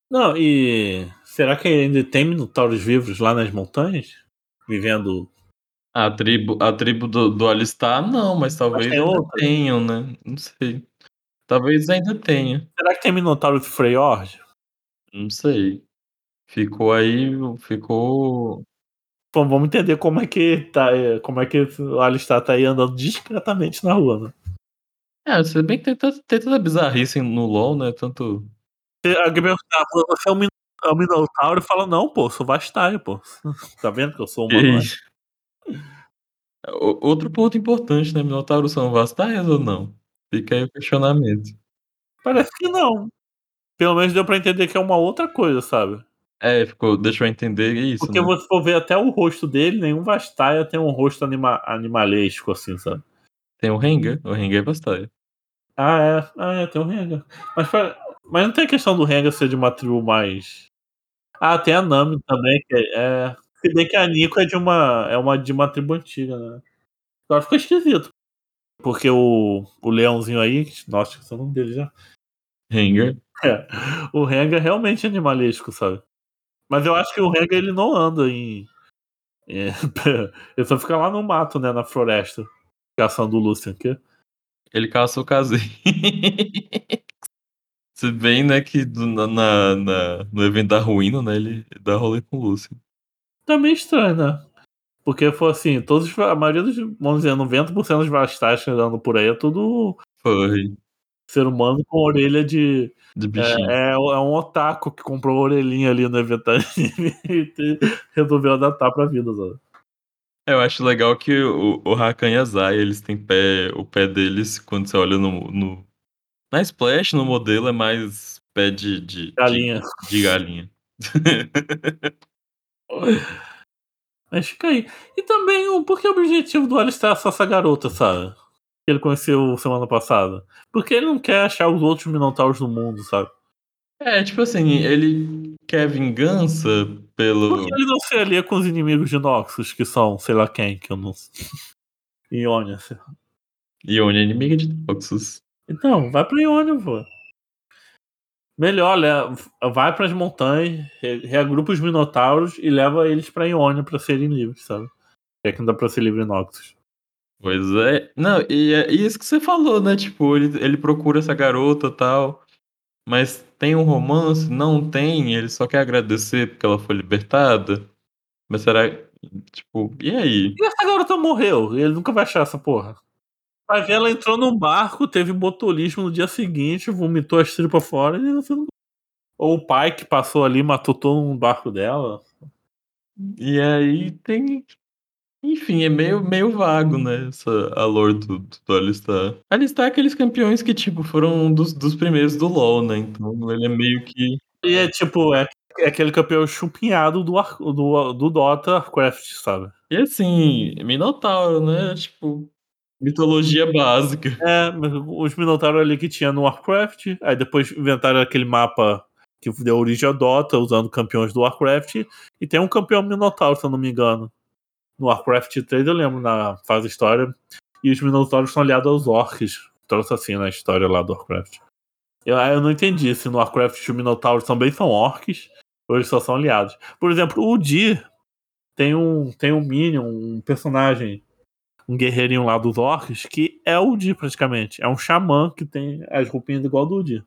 Não, e será que ainda tem minotauros vivos lá nas montanhas? Vivendo. A tribo, a tribo do, do Alistar, não, mas talvez tem outra? tenham, né? Não sei. Talvez ainda tenha. Será que tem minotauro de Freyord? Não sei. Ficou aí, ficou. Bom, vamos entender como é que tá, é, como é que o Alistar tá aí andando discretamente na rua, né? É, se bem que tem, tem tanta bizarrice no LoL, né? Tanto. A Gabriel tá, você é um, é um minotauro e fala, não, pô, sou Vastaio, pô. Tá vendo que eu sou humanoide? O- Outro ponto importante, né? Minotauros são vastais ou não? Fica aí o questionamento. Parece que não. Pelo menos deu pra entender que é uma outra coisa, sabe? É, ficou, deixa eu entender isso, Porque né? você for ver até o rosto dele, nenhum Vastaia tem um rosto anima animalesco, assim, sabe? Tem o Rengar, o Rengar é vastaia. Ah, é. Ah, é, tem o Rengar. Mas, pra- mas não tem a questão do Rengar ser de uma tribo mais. Ah, tem a Nami também, que é. é... Se bem que a Nico é de uma. É uma de uma tribo antiga, né? Agora ficou esquisito. Porque o, o leãozinho aí. Nossa, esqueci o nome dele já. Rengar. É, o Rengar é realmente animalesco, sabe? Mas eu acho que o Rengar ele não anda em. é, ele só fica lá no mato, né? Na floresta. Caçando o Lucian. Que... Ele caça o caseiro. Se bem, né, que do- na, na- no evento da ruína, né, ele dá rolê com o Lúcio. Tá meio estranho, né? Porque foi assim, todos, os- a maioria dos, vamos dizer, 90% dos vastais andando por aí é tudo Foi, ser humano com orelha de. de bichinho. É, é, é um otaku que comprou a orelhinha ali no evento e resolveu adaptar pra vida, sabe? Eu acho legal que o, o Hakan e a Zai, eles têm pé, o pé deles, quando você olha no, no- na Splash, no modelo, é mais pé de, de, de, Galinha. de galinha. Mas fica aí. E também, o, por que o objetivo do Alistar é só essa garota, sabe? Que ele conheceu semana passada. Porque ele não quer achar os outros Minotauros do mundo, sabe? É, tipo assim, ele quer vingança pelo. Porque ele não se alia com os inimigos de Noxus, que são, sei lá quem, que eu não sei. Ionia. sei lá. Ione é inimiga de Noxus. Então, vai pra Ionia, pô. Melhor, le- vai pras montanhas, re- reagrupa os Minotauros e leva eles pra Ionia pra serem livres, sabe? É que não dá pra ser livre em Noxus. Pois é. Não, e é isso que você falou, né? Tipo, ele, ele procura essa garota e tal. Mas tem um romance? Não tem. Ele só quer agradecer porque ela foi libertada. Mas será. Tipo, e aí? E essa garota morreu, ele nunca vai achar essa porra. Vai ver, ela entrou num barco, teve botulismo no dia seguinte, vomitou as tripas fora e você não... Ou o pai que passou ali, matou todo um barco dela. E aí tem. Enfim, é meio, meio vago, né? Essa, a lore do, do, Alistar. Alistar é aqueles campeões que, tipo, foram dos, dos primeiros do LoL, né? Então ele é meio que. E é tipo, é, é aquele campeão chupinhado do, do, do Dota Warcraft, sabe? E assim, Minotauro, né? Tipo, mitologia básica. É, os Minotauros ali que tinha no Warcraft, aí depois inventaram aquele mapa que deu origem a Dota, usando campeões do Warcraft, e tem um campeão Minotauro, se eu não me engano. No Warcraft 3 eu lembro na fase história, e os Minotauros são aliados aos Orcs, trouxe assim na história lá do Warcraft. Eu, eu não entendi se no Warcraft os Minotauros também são Orcs, ou eles só são aliados. Por exemplo, o Dir tem um, tem um Minion, um personagem um guerreirinho lá dos orcs, que é o Di praticamente. É um xamã que tem as roupinhas igual do Di.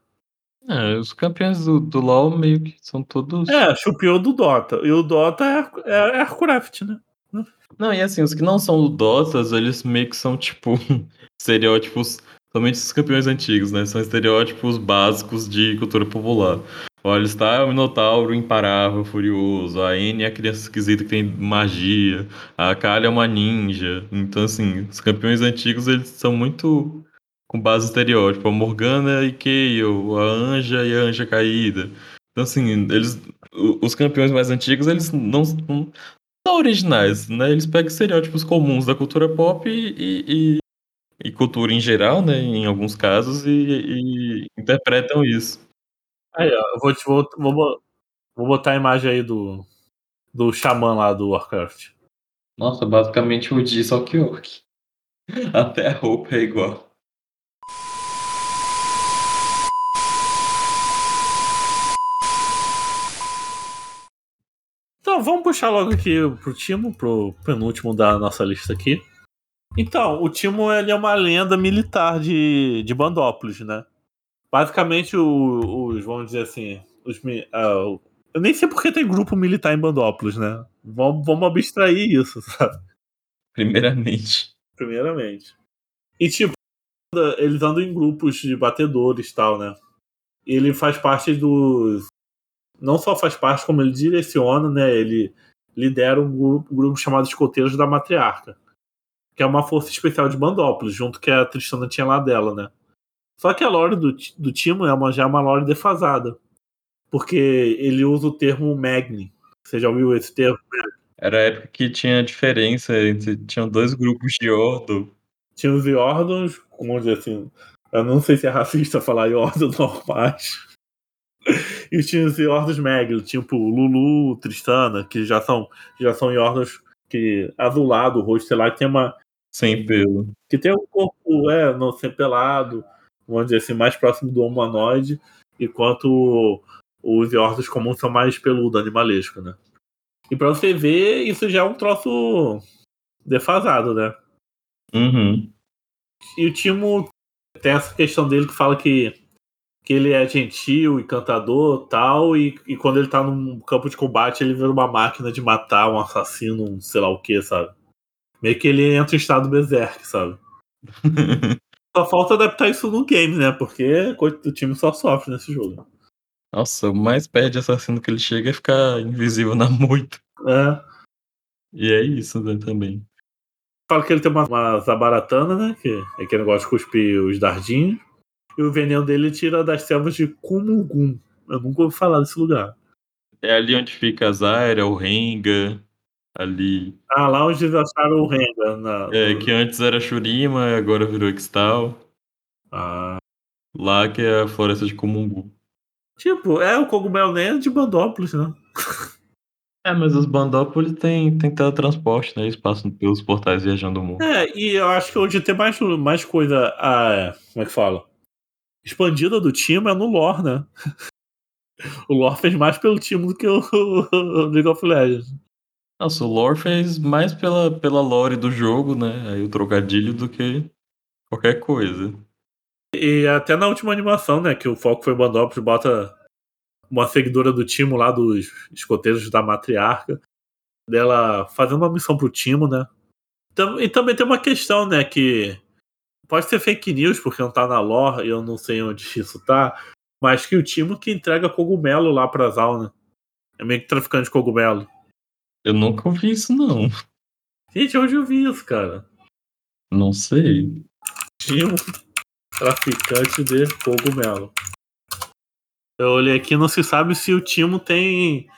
É, os campeões do, do LoL meio que são todos. É, chupiou do Dota. E o Dota é, é, é né? Não, e assim, os que não são Dotas, eles meio que são, tipo, estereótipos. Somente os campeões antigos, né? São estereótipos básicos de cultura popular. O Alistar é o Minotauro imparável, furioso. A N é a criança esquisita que tem magia. A Kali é uma ninja. Então, assim, os campeões antigos, eles são muito com base estereótipo. A Morgana e Kayle, a Anja e a Anja Caída. Então, assim, eles... Os campeões mais antigos, eles não, não são originais, né? Eles pegam estereótipos comuns da cultura pop e, e, e cultura em geral, né? Em alguns casos, e, e interpretam isso. Aí, ó, eu vou, te, vou, vou, vou botar a imagem aí do, do xamã lá do Warcraft. Nossa, basicamente o Di, só que orc. Até a roupa é igual. Então, vamos puxar logo aqui pro Timo, pro penúltimo da nossa lista aqui. Então, o Timo ele é uma lenda militar de, de Bandópolis, né? Basicamente, o- os, vamos dizer assim, os, o- eu nem sei porque tem grupo militar em Bandópolis, né? Vamos, vamos abstrair isso, sabe? Primeiramente. Primeiramente. E, tipo, eles andam em grupos de batedores e tal, né? Ele faz parte dos. Não só faz parte, como ele direciona, né? Ele lidera um grupo, um grupo chamado Escoteiros da Matriarca. Que é uma força especial de Bandópolis, junto que a Tristana tinha lá dela, né? Só que a lore do, do Timo é uma, já é uma lore defasada. Porque ele usa o termo Magni. Você já ouviu esse termo? Era a época que tinha diferença entre. Tinham dois grupos de Ordo. Tinha os Yordons, como dizer assim. Eu não sei se é racista falar Yordons normais. e tinha os Yordons Magni, tipo Lulu, Tristana, que já são, já são Yordons que azulado, o rosto, sei lá, que tem uma. Sem pelo. Que tem um corpo, é, não, sem pelado, vamos dizer assim, mais próximo do humanoide, enquanto os Yordles comuns são mais peludo, animalesco, né? E pra você ver, isso já é um troço defasado, né? Uhum. E o Timo tem essa questão dele que fala que, que ele é gentil e cantador tal, e, e quando ele tá num campo de combate, ele vira uma máquina de matar um assassino, um sei lá o que, sabe? Meio que ele entra em estado berserk, sabe? só falta adaptar isso no game, né? Porque o time só sofre nesse jogo. Nossa, o mais perto de assassino que ele chega é ficar invisível na moita. É. E é isso, né, também. Fala que ele tem uma, uma zabaratana, né? Que é aquele negócio de cuspir os dardinhos. E o veneno dele tira das selvas de Kumugum. Eu nunca ouvi falar desse lugar. É ali onde fica a Zaira, o Renga, ali. Ah, lá onde eles acharam o Renga. Na, É, que antes era Shurima, agora virou Extal. Ah. Lá que é a floresta de Kumungu. Tipo, é o cogumelo nem é de Bandópolis, né? É, mas os Bandópolis tem, tem teletransporte, né? Eles passam pelos portais viajando o mundo. É, e eu acho que onde tem mais, mais coisa. Ah, como é que fala? Expandida do time é no lore, né? O lore fez mais pelo time do que o, o League of Legends. Nossa, o lore fez mais pela, pela lore do jogo, né? Aí o trocadilho do que qualquer coisa. E até na última animação, né? Que o foco foi Bandópolis, bota uma seguidora do time lá dos escoteiros da matriarca, dela fazendo uma missão pro time, né? E também tem uma questão, né? Que pode ser fake news, porque não tá na lore e eu não sei onde isso tá, mas que o time que entrega cogumelo lá pra Zal, né? É meio que traficante de cogumelo. Eu nunca ouvi isso, não. Gente, onde eu vi isso, cara? Não sei. Timo, traficante de cogumelo. Eu olhei aqui, não se sabe se o Timo tem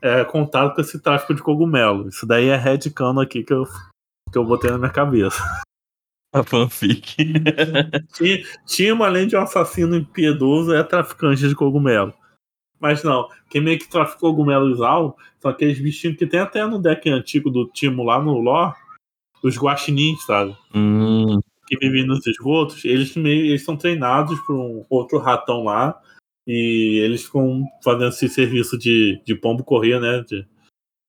é, contato com esse tráfico de cogumelo. Isso daí é headcanon aqui que eu, que eu botei na minha cabeça. A fanfic. Ti- Timo, além de um assassino impiedoso, é traficante de cogumelo. Mas não, quem meio que trafica cogumelos Zal são aqueles bichinhos que tem até no deck antigo do Timo lá no lore, os guaxinins, sabe? hum, que vivem nos esgotos, eles meio eles são treinados por um outro ratão lá e eles ficam fazendo esse serviço de, de pombo correr, né? De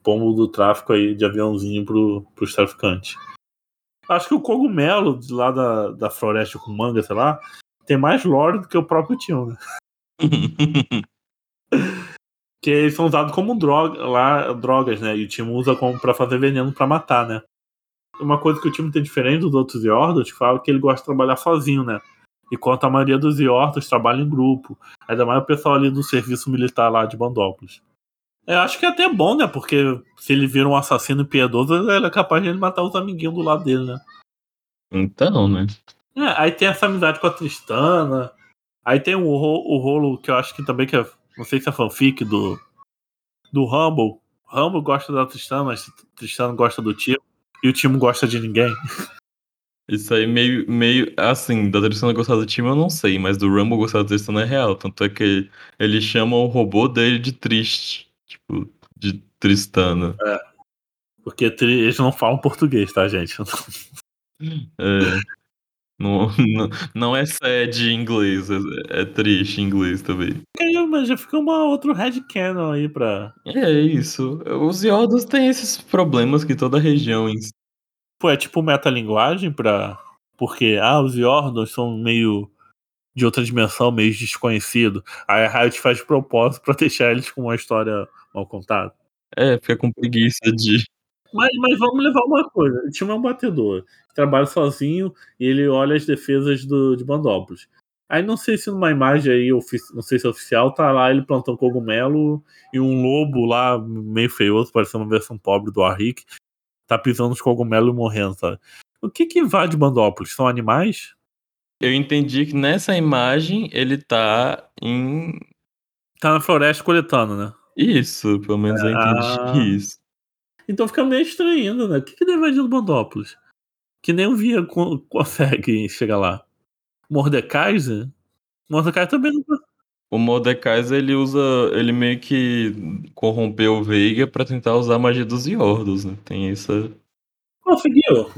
pombo do tráfico aí, de aviãozinho pro, pros traficantes. Acho que o cogumelo de lá da, da floresta com manga, sei lá, tem mais lore do que o próprio tio, né? Que eles são usados como droga, lá, drogas, né? E o time usa como pra fazer veneno pra matar, né? Uma coisa que o time tem diferente dos outros Yordos, que fala que ele gosta de trabalhar sozinho, né? Enquanto a maioria dos Yordos trabalha em grupo. Ainda mais o pessoal ali do serviço militar lá de Bandópolis. Eu acho que é até bom, né? Porque se ele vira um assassino piedoso, ele é capaz de ele matar os amiguinhos do lado dele, né? então, né? É, aí tem essa amizade com a Tristana. Aí tem o, o rolo que eu acho que também que é. Não sei se é fanfic do. Do Rumble. Rumble gosta da Tristana, mas Tristana gosta do Timo. E o Timo gosta de ninguém. Isso aí meio, meio assim, da Tristana gostar do time eu não sei, mas do Rumble gostar da Tristana é real. Tanto é que ele chama o robô dele de triste. Tipo, de Tristana. Porque tri- eles não falam português, tá, gente? É. Não, não, não é sad em inglês, é, é triste em inglês também. Aí, mas já fica uma outro headcanon aí pra. É isso. Os Yordos têm esses problemas que toda região em Pô, é tipo metalinguagem pra. Porque, ah, os Yordons são meio. de outra dimensão, meio desconhecido. Aí a Riot faz propósito pra deixar eles com uma história mal contada. É, fica com preguiça de. Mas, mas vamos levar uma coisa: o time é um batedor, trabalha sozinho e ele olha as defesas do, de Bandópolis. Aí não sei se numa imagem aí, não sei se é oficial, tá lá ele plantando cogumelo e um lobo lá, meio feioso, parecendo uma versão pobre do Arrik, tá pisando nos cogumelos e morrendo, sabe? O que que invade Bandópolis? São animais? Eu entendi que nessa imagem ele tá em. Tá na floresta coletando, né? Isso, pelo menos eu entendi Ah. isso. Então fica meio estranho ainda, né? O que que deve invadir Bandópolis? Que nem o Via co- consegue chegar lá. Mordekaiser? Mordecai também não O Mordekaiser ele usa. Ele meio que corrompeu o Veiga pra tentar usar a magia dos Yordos, né? Tem essa. conseguiu.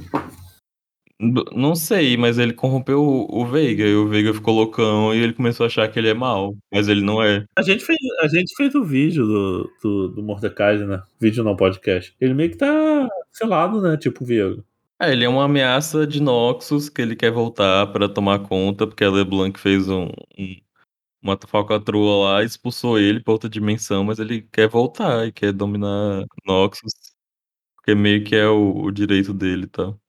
Não sei, mas ele corrompeu o, o Veiga e o Veiga ficou loucão e ele começou a achar que ele é mal. Mas ele não é. A gente fez, a gente fez o vídeo do, do, do Mordekaiser, né? Vídeo não, podcast. Ele meio que tá selado, né? Tipo o Viego. É, ele é uma ameaça de Noxus que ele quer voltar pra tomar conta, porque a LeBlanc fez um, um- uma falcatrua lá, expulsou ele pra outra dimensão, mas ele quer voltar e quer dominar Noxus, porque meio que é o, o direito dele e tal.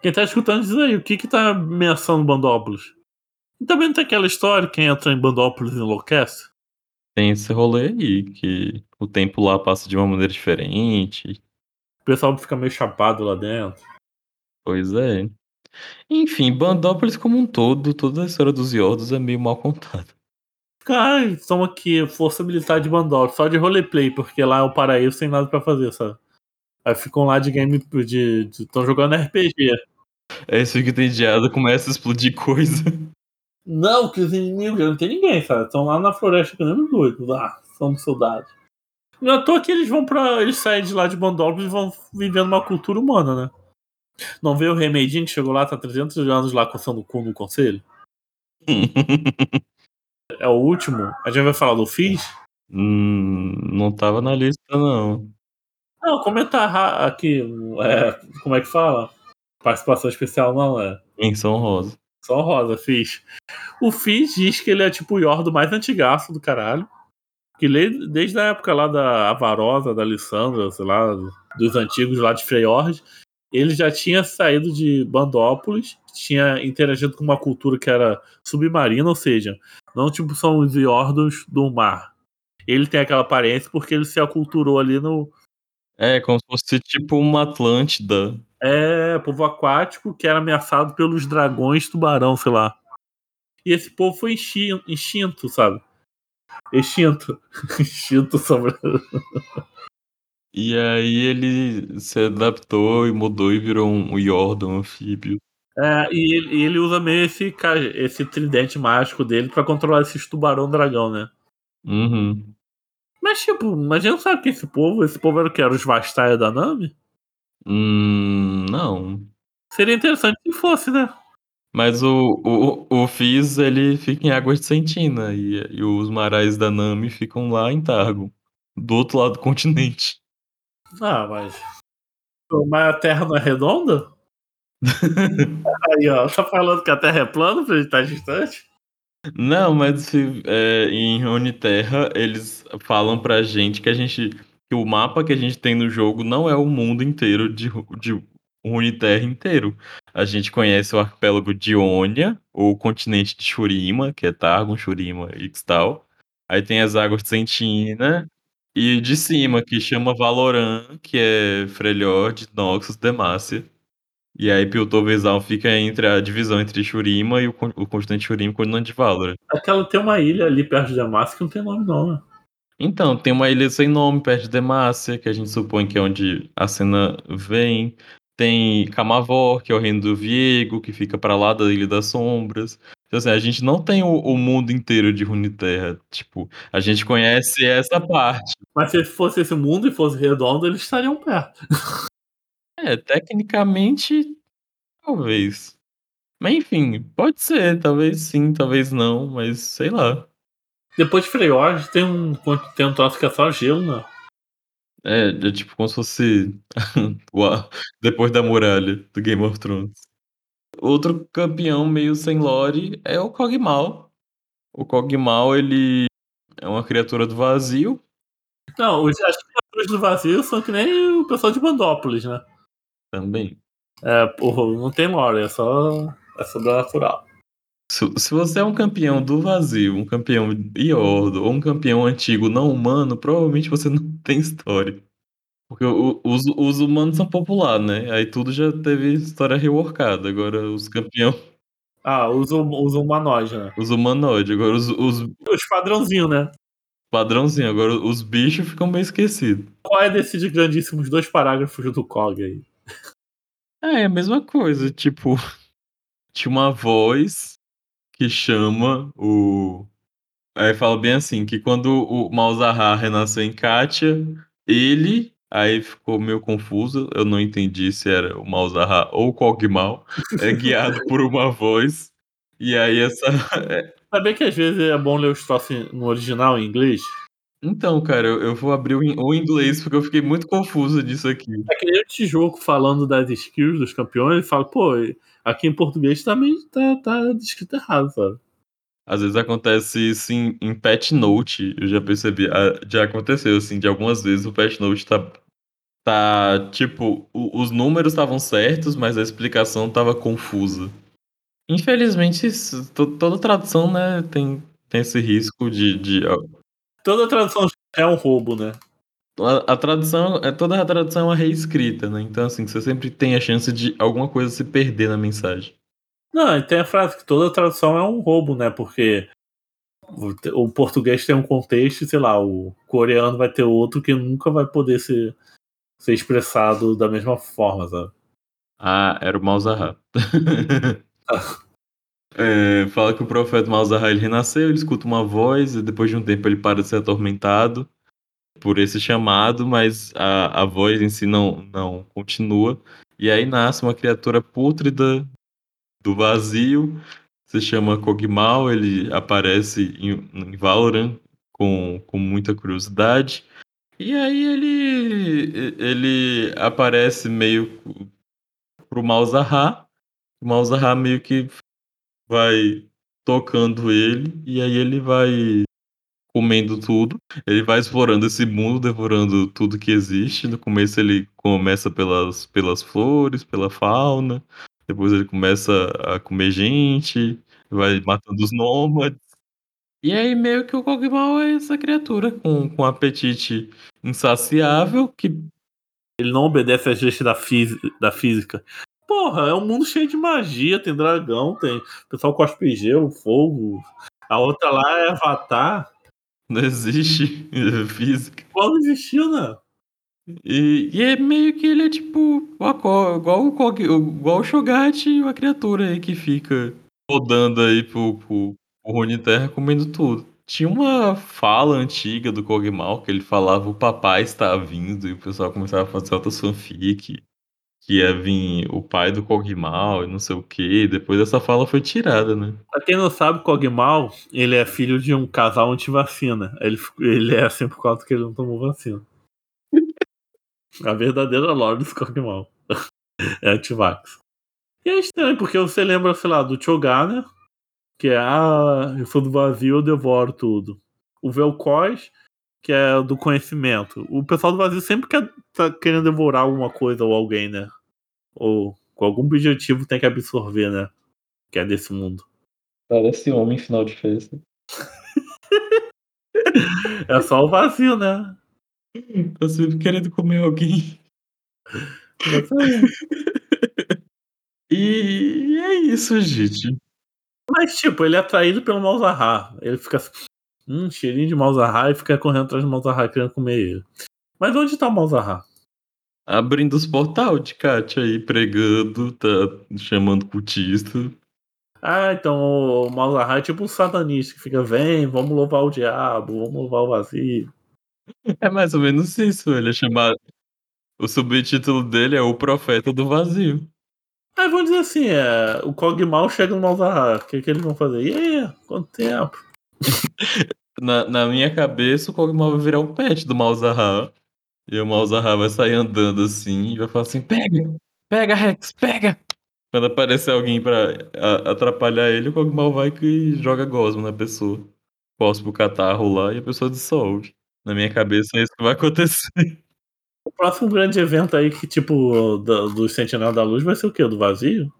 Quem tá escutando diz aí, o que que tá ameaçando Bandópolis? E também não tem aquela história, quem entra em Bandópolis enlouquece? Tem esse rolê aí, que o tempo lá passa de uma maneira diferente. O pessoal fica meio chapado lá dentro. Pois é. Enfim, Bandópolis como um todo, toda a história dos Yordos é meio mal contada. Cara, estamos aqui, força militar de Bandópolis, só de roleplay, porque lá é o paraíso, sem nada pra fazer, sabe? Aí ficam lá de game, de. estão jogando RPG. Aí você fica entediado, começa a explodir coisa. Não, que os inimigos, não tem ninguém, sabe? Estão lá na floresta que nem doidos. Ah, somos soldados. Não é à toa que eles vão pra. Eles saem de lá de Bandópolis e vão vivendo uma cultura humana, né? Não vê o Remedinho que chegou lá, tá 300 anos lá coçando o cu no conselho? É o último. A gente vai falar do Fizz? Hum, não tava na lista, não. Não, comentar aqui. É, como é que fala? Participação especial não, é. Menção rosa. Só rosa, Fizz. O Fizz diz que ele é tipo o Yordo mais antigaço do caralho. Que desde a época lá da Avarosa, da Lissandra, sei lá, dos antigos lá de Freyord, ele já tinha saído de Bandópolis, tinha interagido com uma cultura que era submarina, ou seja, não tipo são os Yordos do mar. Ele tem aquela aparência porque ele se aculturou ali no, É, como se fosse tipo uma Atlântida. É, povo aquático que era ameaçado pelos dragões tubarão, sei lá. E esse povo foi extin- extinto, sabe? Extinto. extinto sobre. E aí ele se adaptou e mudou e virou um Yordon anfíbio. É, e ele, ele usa meio esse, esse tridente mágico dele pra controlar esses tubarão dragão, né? Uhum. Mas, tipo, mas a gente não sabe que esse povo, esse povo era o que? Era os Vastaia da Nami? Hum, não. Seria interessante se fosse, né? Mas o, o, o Fizz, ele fica em Águas de Sentina e, e os marais da Nami ficam lá em Targo, do outro lado do continente. Ah, mas. Mas a Terra não é redonda? Aí, ó, tá falando que a Terra é plana pra ele estar distante? Não, mas se, é, em Runeterra eles falam pra gente que a gente que o mapa que a gente tem no jogo não é o mundo inteiro de, Ru- de inteiro. A gente conhece o arquipélago de ou o continente de Shurima, que é Targon, Shurima e Ixtal. Aí tem as águas de Sentina e de cima, que chama Valoran, que é Freljord, Noxus, Demacia. E aí Piltoversal fica entre a divisão entre Shurima e o, o continente Shurima e o continente de Valorant. Aquela tem uma ilha ali perto de Damasco que não tem nome, não, né? Então, tem uma ilha sem nome perto de Demacia, que a gente supõe que é onde a cena vem. Tem Camavor, que é o reino do Viego, que fica pra lá da Ilha das Sombras. Então, assim, a gente não tem o, o mundo inteiro de Runeterra. Tipo, a gente conhece essa parte. Mas se fosse esse mundo e fosse redondo, eles estariam perto. É, tecnicamente, talvez. Mas enfim, pode ser, talvez sim, talvez não, mas sei lá. Depois de Freyord tem um, tem um troço que é só gelo, né? É, é tipo como se fosse Uau, depois da muralha do Game of Thrones. Outro campeão meio sem lore é o Kog'Maw. O Kog'Maw, ele é uma criatura do vazio. Não, os, as criaturas do vazio são que nem o pessoal de Bandópolis, né? Também. É, porra, não tem lore, é só. É sobrenatural. Se, se você é um campeão do vazio, um campeão Iordo ou um campeão antigo não humano, provavelmente você não tem história. Porque os os humanos são popular, né, aí tudo já teve história reworkada, agora os campeão Ah, os hum os humanoide, né. Os humanoide, agora os os Os padrãozinho, né. Padrãozinho, agora os bicho ficam meio esquecido. Qual é desses grandíssimos 2 parágrafos do Cog aí? É, a mesma coisa, tipo, tinha uma voz que chama o aí fala bem assim, que quando o Malzahar renasceu em Kátia, ele aí ficou meio confuso, eu não entendi se era o Malzahar ou o Kog'Maw, é guiado por uma voz, e aí essa é Sabia que às vezes é bom ler os troços no original em inglês? Então, cara, eu eu vou abrir o in o inglês, porque eu fiquei muito confuso disso aqui. É que nem o Tijoco falando das skills dos campeões, ele fala: "Pô, aqui em português também tá tá escrito errado, sabe". Às vezes acontece isso em em patch note, eu já percebi, ah, já aconteceu, assim, de algumas vezes o patch note tá tá tipo, o os números estavam certos, mas a explicação estava confusa. Infelizmente isso to toda tradução, né, tem tem esse risco de de Toda tradução é um roubo, né. A a tradução é toda a tradução é uma reescrita, né, então, assim, você sempre tem a chance de alguma coisa se perder na mensagem. Não, e tem a frase que toda tradução é um roubo, né, porque o português tem um contexto e, sei lá, o coreano vai ter outro que nunca vai poder ser ser expressado da mesma forma, sabe. Ah, era o Malzahar. Eh, fala que o profeta Malzahar ele renasceu, ele escuta uma voz e depois de um tempo ele para de ser atormentado por esse chamado, mas a a voz em si não não continua, e aí nasce uma criatura pútrida do vazio, se chama Kog'Maw, ele aparece em em Valorant com com muita curiosidade, e aí ele ele aparece meio para o Malzahar, o Malzahar meio que vai tocando ele, e aí ele vai comendo tudo, ele vai explorando esse mundo, devorando tudo que existe, no começo ele começa pelas pelas flores, pela fauna, depois ele começa a comer gente, vai matando os nômades. E aí meio que o Kog'Maw é essa criatura com com apetite insaciável que Ele não obedece às leis da da física. Porra, é um mundo cheio de magia, tem dragão, tem o pessoal cospe gelo, fogo, a outra lá é Avatar. Não existe física. Quando existiu, né. E e é meio que ele é tipo uma igual igual o Cho'Gath, uma criatura aí que fica rodando aí por por por Runeterra comendo tudo. Tinha uma fala antiga do Kog'Maw que ele falava: "O papai está vindo", e o pessoal começava a fazer outras fanfic, que ia vim o pai do Kog'Maw e não sei o quê, depois essa fala foi tirada, né. Pra quem não sabe, o Kog'Maw, ele é filho de um casal anti-vacina, ele ele é assim por causa que ele não tomou vacina. A verdadeira lore dos Kog'Maw. É anti-vax. E é estranho, porque você lembra, sei lá, do Cho'Gath, né, que é: "Ah, eu sou do vazio, eu devoro tudo". O Vel'Koz, que é do conhecimento. O pessoal do vazio sempre quer tá querendo devorar alguma coisa ou alguém, né. Ou com algum objetivo tem que absorver, né, que é desse mundo. Parece homem em final de festa. É só o vazio, né. Tá sempre querendo comer alguém. E é isso, gente. Mas, tipo, ele é atraído pelo Malzahar, ele fica assim: "Hum, cheirinho de Malzahar", e fica correndo atrás do Malzahar querendo comer ele. Mas onde tá o Malzahar? Abrindo os portal de Kátia aí, pregando, tá chamando cultista. Ah, então o Malzahar é tipo um satanista que fica: "Vem, vamos louvar o diabo, vamos louvar o vazio". É mais ou menos isso, ele é chamado o subtítulo dele é O Profeta do Vazio. Ah, vamos dizer assim, eh, o Kog'Maw chega no Malzahar, que que eles vão fazer? "E aí, quanto tempo?". Na na minha cabeça, o Kog'Maw vai virar o pet do Malzahar, e o Malzahar vai sair andando, assim, e vai falar assim: "Pega, pega Rex, pega!". Quando aparecer alguém pra a atrapalhar ele, o Kog'Maw vai que joga gosma na pessoa. Cospe o catarro lá e a pessoa dissolve. Na minha cabeça é isso que vai acontecer. O próximo grande evento aí que, tipo, da dos Sentinela da Luz vai ser o quê? Do vazio?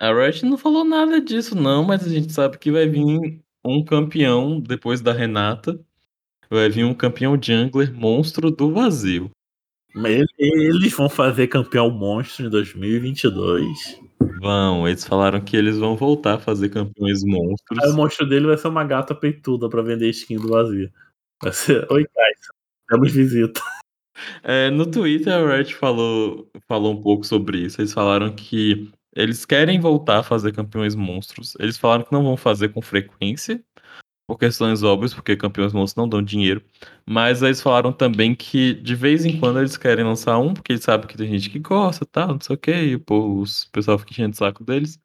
A Riot não falou nada disso não, mas a gente sabe que vai vir um campeão depois da Renata, vai vir um campeão jungler monstro do vazio. Eles vão fazer campeão monstro em 2022. Vão, eles falaram que eles vão voltar a fazer campeões monstros. Aí o monstro dele vai ser uma gata peituda pra vender skin do vazio. Vai ser. Oi, Tyson. Temos visita. É, no Twitter, a Riot falou, falou um pouco sobre isso. Eles falaram que eles querem voltar a fazer campeões monstros. Eles falaram que não vão fazer com frequência, por questões óbvias, porque campeões monstros não dão dinheiro. Mas eles falaram também que de vez em quando eles querem lançar um, porque eles sabem que tem gente que gosta, tal, não sei o que, e o pessoal fica enchendo o saco deles.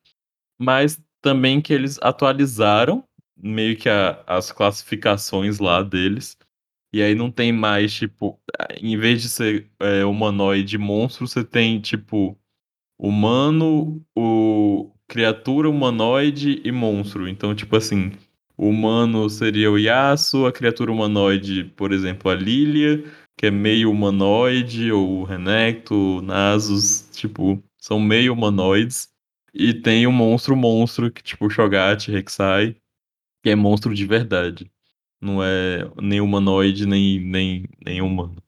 Mas também que eles atualizaram meio que a, as classificações lá deles. E aí não tem mais, tipo, em vez de ser é, humanoide monstro, você tem, tipo, humano, o criatura humanoide e monstro. Então, tipo assim, o humano seria o Yasuo, a criatura humanoide, por exemplo, a Lilia, que é meio humanoide, ou o Renekton, o Nasus, tipo, são meio humanoides. E tem o monstro monstro, que tipo, Shogat, Rek'Sai, que é monstro de verdade. Não é nem humanoide, nem, nem, nem humano.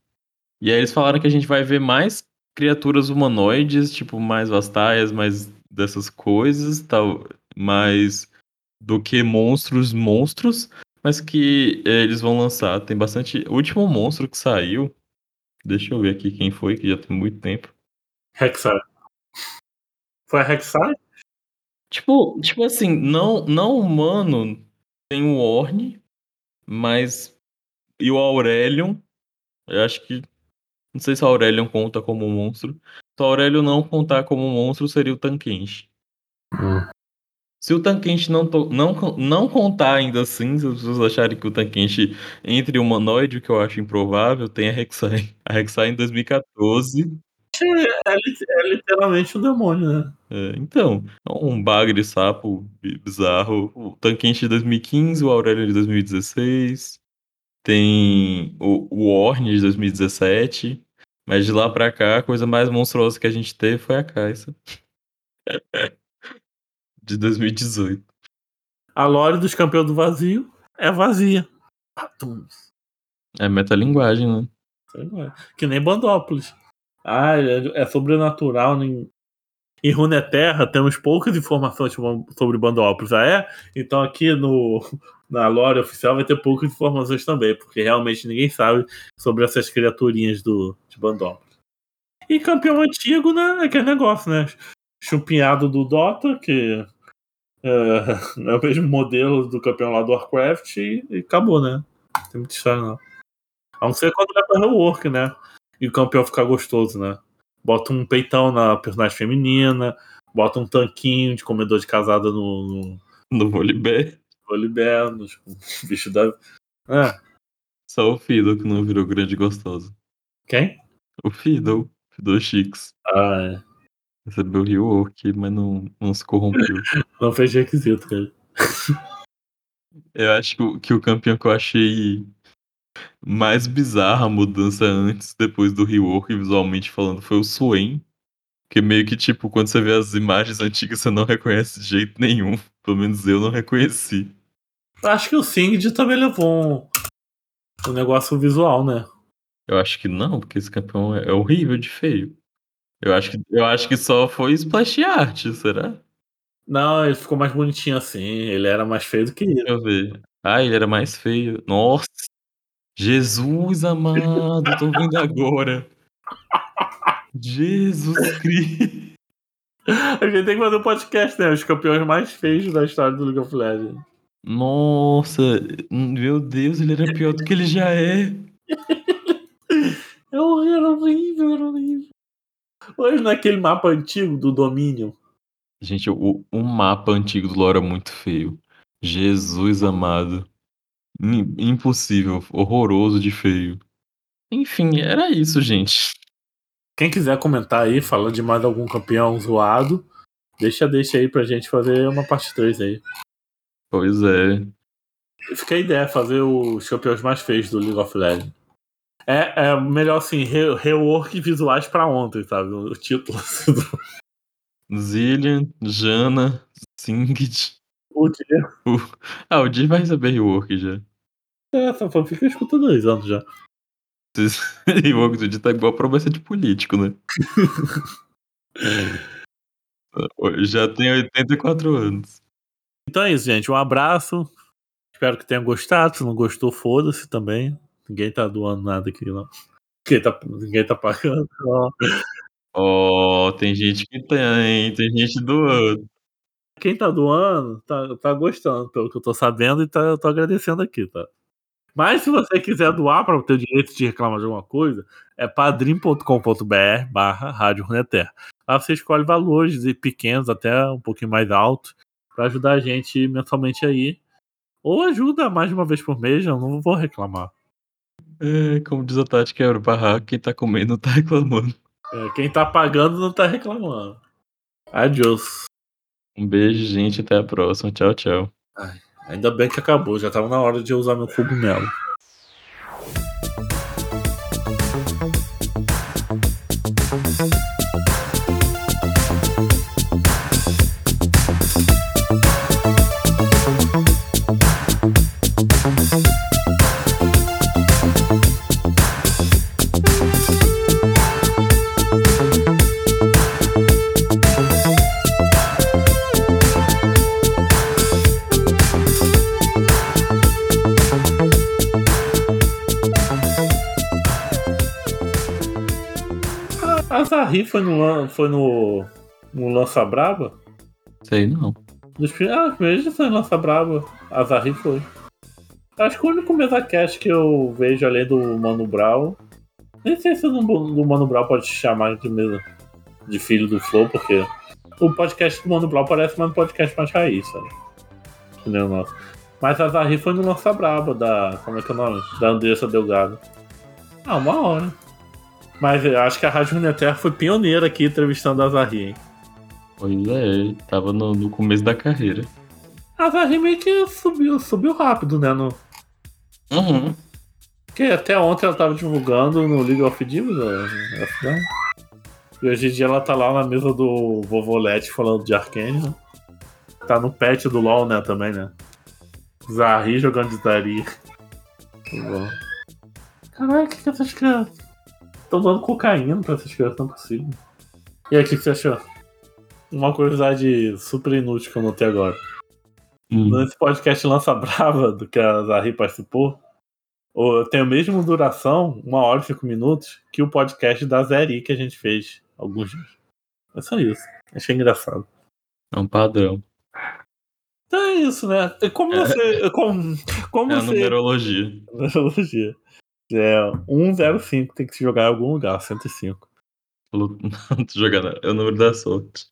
E aí eles falaram que a gente vai ver mais criaturas humanoides, tipo, mais vastaias, mais dessas coisas, tal, mais do que monstros monstros, mas que é, eles vão lançar. Tem bastante. O último monstro que saiu. Deixa eu ver aqui quem foi, que já tem muito tempo. Rek'Sai. Foi a? Tipo, tipo assim, não, não humano tem o Orne, mas. E o Aurelion. Eu acho que. Não sei se o Aurelion conta como um monstro. Se o Aurelion não contar como um monstro, seria o Tankenshi. Hum. Se o Tankenshi não, to... não, não contar ainda assim, se as pessoas acharem que o Tankenshi entre humanoide, o que eu acho improvável, tem a Rek'Sai. A Rek'Sai em 2014. É, é literalmente um demônio, né? É, então, um bagre sapo bizarro. O Tankenshi de 2015, o Aurélio de 2016. Tem o, o Orne de 2017. Mas de lá pra cá, a coisa mais monstruosa que a gente teve foi a Caixa. de 2018. A lore dos campeões do vazio é vazia. É metalinguagem, né? Que nem Bandópolis. Ah, é, é sobrenatural. Em, em Runeterra temos poucas informações sobre Bandópolis. Ah, é? Então aqui no, na lore oficial vai ter poucas informações também, porque realmente ninguém sabe sobre essas criaturinhas do, de Bandópolis. E campeão antigo, né? É aquele negócio, né? Chupinhado do Dota, que é, é, o mesmo modelo do campeão lá do Warcraft e, e acabou, né? Não tem muita história, não. A não ser quando vai pra rework, né? E o campeão ficar gostoso, né? Bota um peitão na personagem feminina, bota um tanquinho de comedor de casada no. No, no Volibear. Volibear, no bicho da. É. Só o Fiddle que não virou grande gostoso. Quem? O Fiddle. Fiddle Chicks. Ah, é. Recebeu o rework, mas não, não se corrompeu. não fez requisito, cara. Eu acho que o, que o campeão que eu achei mais bizarra a mudança antes, depois do rework, visualmente falando, foi o Swain. Que meio que, tipo, quando você vê as imagens antigas, você não reconhece de jeito nenhum. Pelo menos eu não reconheci. Acho que o Singed também levou um, um negócio visual, né? Eu acho que não, porque esse campeão é horrível de feio. Eu acho que, eu acho que só foi splash art, será? Não, ele ficou mais bonitinho assim. Ele era mais feio do que ele. Deixa eu ver. Ah, ele era mais feio. Nossa! Jesus amado, tô vendo agora. Jesus Cristo. A gente tem que fazer um podcast, né? Os campeões mais feios da história do League of Legends. Nossa, meu Deus, ele era pior do que ele já é. é horrível, era horrível. Hoje naquele mapa antigo do domínio. Gente, o, o mapa antigo do LoL é muito feio. Jesus amado. Impossível, horroroso de feio. Enfim, era isso, gente. Quem quiser comentar aí, falar de mais algum campeão zoado, deixa, deixa aí pra gente fazer uma parte 3 aí. Pois é. Fica a ideia, fazer os campeões mais feios do League of Legends. É, é melhor assim, re rework visuais pra ontem, sabe? O título. Zillian, Jana, Singed. O dia. Ah, o dia vai receber rework já. É, essa fanfic eu escuto dois anos já. E o Oxid tá igual promessa de político, né? Já tem 84 anos. Então é isso, gente. Um abraço. Espero que tenham gostado. Se não gostou, foda-se também. Ninguém tá doando nada aqui, não. Ninguém tá, ninguém tá pagando. Ó, oh, tem gente que tem, tem gente doando. Quem tá doando, tá, tá gostando, pelo que eu tô sabendo, e tá, eu tô agradecendo aqui, tá? Mas se você quiser doar para ter o direito de reclamar de alguma coisa, é padrim.com.br barra Rádio Runeter. Lá você escolhe valores pequenos até um pouquinho mais alto para ajudar a gente mensalmente aí. Ou ajuda mais de uma vez por mês, eu não vou reclamar. É, como diz a Tati, quebra o barraco, quem tá comendo não tá reclamando. É, quem tá pagando não tá reclamando. Adiós. Um beijo, gente. Até a próxima. Tchau, tchau. Ai, ainda bem que acabou. Já tava na hora de usar meu cogumelo. A Zahri foi no, foi no, no Lança Braba? Sei não. Dos, ah, mesmo foi no Lança Braba. A Zahri foi. Acho que o único MesaCast que eu vejo além do Mano Brown. Nem sei se do, do Mano Brown pode chamar de, mesa, de filho do Flow, porque o podcast do Mano Brown parece mais um podcast mais raiz, sabe? Que nem o nosso. Mas a Zahri foi no Lança Braba, da. Como é que é o nome? Da Andressa Delgado. Ah, uma hora. Mas eu acho que a Rádio Runeterra foi pioneira aqui entrevistando a Zahri, hein? Pois é, tava no, no começo da carreira. A Zahri meio que subiu, subiu rápido, né? No... Uhum. Porque até ontem ela tava divulgando no League of Demons, né? E hoje em dia ela tá lá na mesa do Vovolete falando de Arcane, né? Tá no patch do LoL, né, também, né? Zahri jogando de Zari. Caralho, o que, que essas crianças? Estão dando cocaína pra essas crianças, não é possível. E aí, o que, você achou? Uma curiosidade super inútil que eu notei agora. Hum. Nesse podcast Lança Brava, do que a Zahri participou, tem a mesma duração, uma hora e cinco minutos, que o podcast da Zeri que a gente fez alguns dias. É só isso. Achei engraçado. É um padrão. Então é isso, né? Como você. Como, como É você. numerologia. Numerologia. É 105 tem que se jogar em algum lugar, 105. Falou- Não, tô jogando. É o número da sorte.